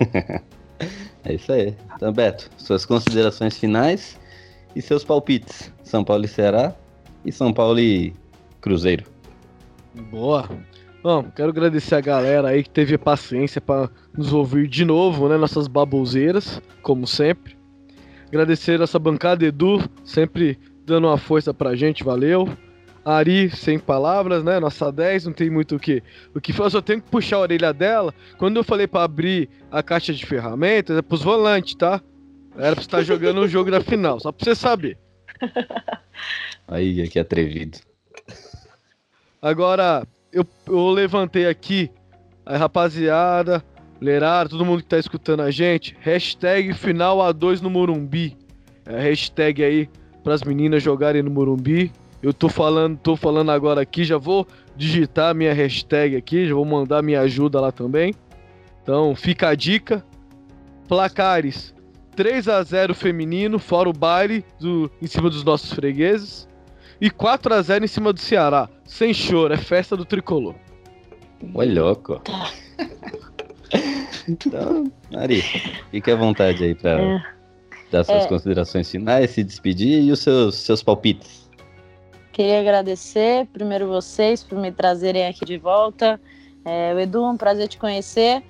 <laughs> é isso aí. Então, Beto, suas considerações finais e seus palpites. São Paulo e Ceará e São Paulo e Cruzeiro. Boa. Bom, quero agradecer a galera aí que teve paciência para nos ouvir de novo, né? Nossas baboseiras, como sempre. Agradecer essa bancada Edu, sempre dando uma força pra gente, valeu. Ari, sem palavras, né? Nossa 10, não tem muito o que. O que eu só tenho que puxar a orelha dela. Quando eu falei para abrir a caixa de ferramentas, é pros volantes, tá? Era pra você estar jogando o jogo da final, só pra você saber. <laughs> Aí, que atrevido. Agora, eu, eu levantei aqui, a rapaziada, Lerara, todo mundo que tá escutando a gente, hashtag final A2 no Morumbi. É hashtag aí pras meninas jogarem no Morumbi. Eu tô falando, tô falando agora aqui, já vou digitar minha hashtag aqui, já vou mandar minha ajuda lá também. Então, fica a dica. Placares 3 a 0 feminino, fora o baile do, em cima dos nossos fregueses. E 4 a 0 em cima do Ceará. Sem choro, é festa do tricolor. Oi, louco. <laughs> então, Ari, fique à vontade aí pra é. dar suas é. considerações finais, se despedir e os seus, seus palpites. Queria agradecer primeiro vocês por me trazerem aqui de volta. É, o Edu, um prazer te conhecer.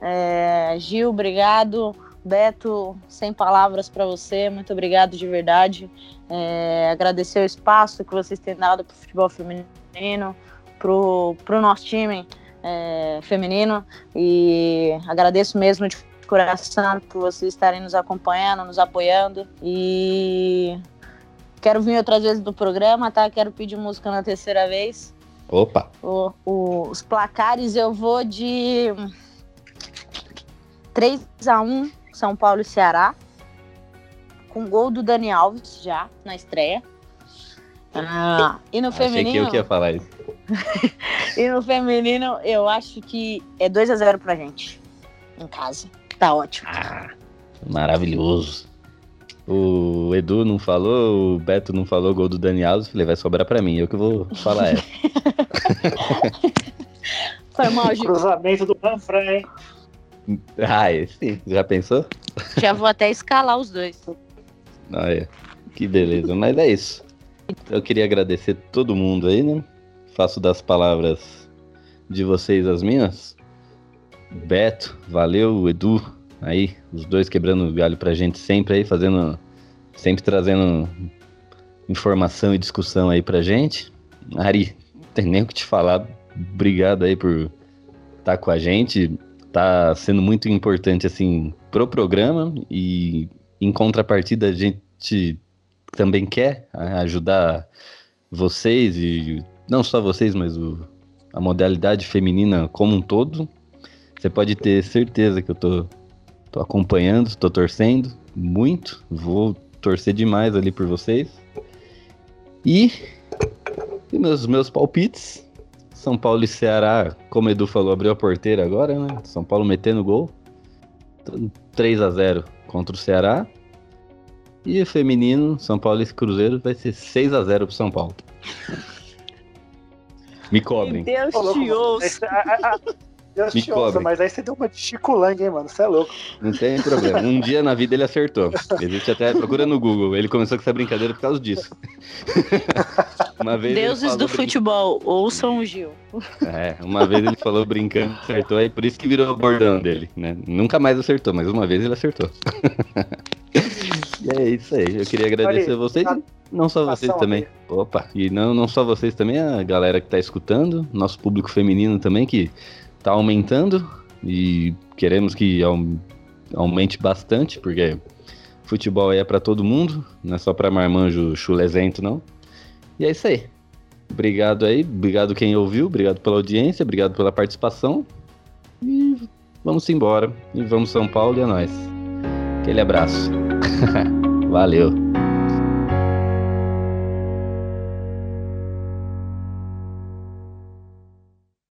É, Gil, obrigado. Beto, sem palavras para você, muito obrigado de verdade. É, agradecer o espaço que vocês têm dado para o futebol feminino, para o nosso time é, feminino e agradeço mesmo de coração por vocês estarem nos acompanhando, nos apoiando e Quero vir outras vezes do programa, tá? Quero pedir música na terceira vez. Opa! O, o, os placares eu vou de 3 a 1 São Paulo e Ceará. Com gol do Dani Alves já na estreia. Ah, e no Achei feminino. Que eu que ia falar isso. <laughs> e no feminino, eu acho que é 2 a 0 pra gente. Em casa. Tá ótimo. Ah, maravilhoso. O Edu não falou, o Beto não falou gol do Dani Alves. Falei, vai sobrar pra mim, eu que vou falar <laughs> essa. Foi mal, Gil. Cruzamento do Manfran, hein? Ah, sim. Já pensou? Já vou até escalar os dois. Olha, que beleza. Mas é isso. Eu queria agradecer todo mundo aí, né? Faço das palavras de vocês as minhas. Beto, valeu, Edu, aí, os dois quebrando galho pra gente sempre aí, fazendo, sempre trazendo informação e discussão aí pra gente. Ari, não tem nem o que te falar, obrigado aí por estar tá com a gente, tá sendo muito importante, assim, pro programa e em contrapartida a gente também quer ajudar vocês e não só vocês, mas o, a modalidade feminina como um todo. Você pode ter certeza que eu tô Tô acompanhando, tô torcendo muito. Vou torcer demais ali por vocês. E, e meus, meus palpites. São Paulo e Ceará, como o Edu falou, abriu a porteira agora, né? São Paulo metendo gol. 3 a 0 contra o Ceará. E o feminino, São Paulo e Cruzeiro, vai ser 6 a 0 pro São Paulo. Me cobrem. Deus te ouça. Deus Me te ouça, mas aí você deu uma de Chico Lang, hein, mano? Você é louco. Não tem problema. Um dia na vida ele acertou. Existe até, procura no Google. Ele começou com essa brincadeira por causa disso. <laughs> uma vez Deuses do brin... futebol, ouçam o Gil. É, uma vez ele falou brincando, acertou, aí por isso que virou o bordão dele, né? Nunca mais acertou, mas uma vez ele acertou. <laughs> e é isso aí. Eu queria agradecer a vocês. Tá... Não só vocês também. Opa, e não, não só vocês também, a galera que tá escutando, nosso público feminino também, que tá aumentando e queremos que aumente bastante, porque futebol é para todo mundo, não é só para marmanjo chulezento, não. E é isso aí. Obrigado aí, obrigado quem ouviu, obrigado pela audiência, obrigado pela participação. E vamos embora. E vamos São Paulo e é nóis. Aquele abraço. <laughs> Valeu.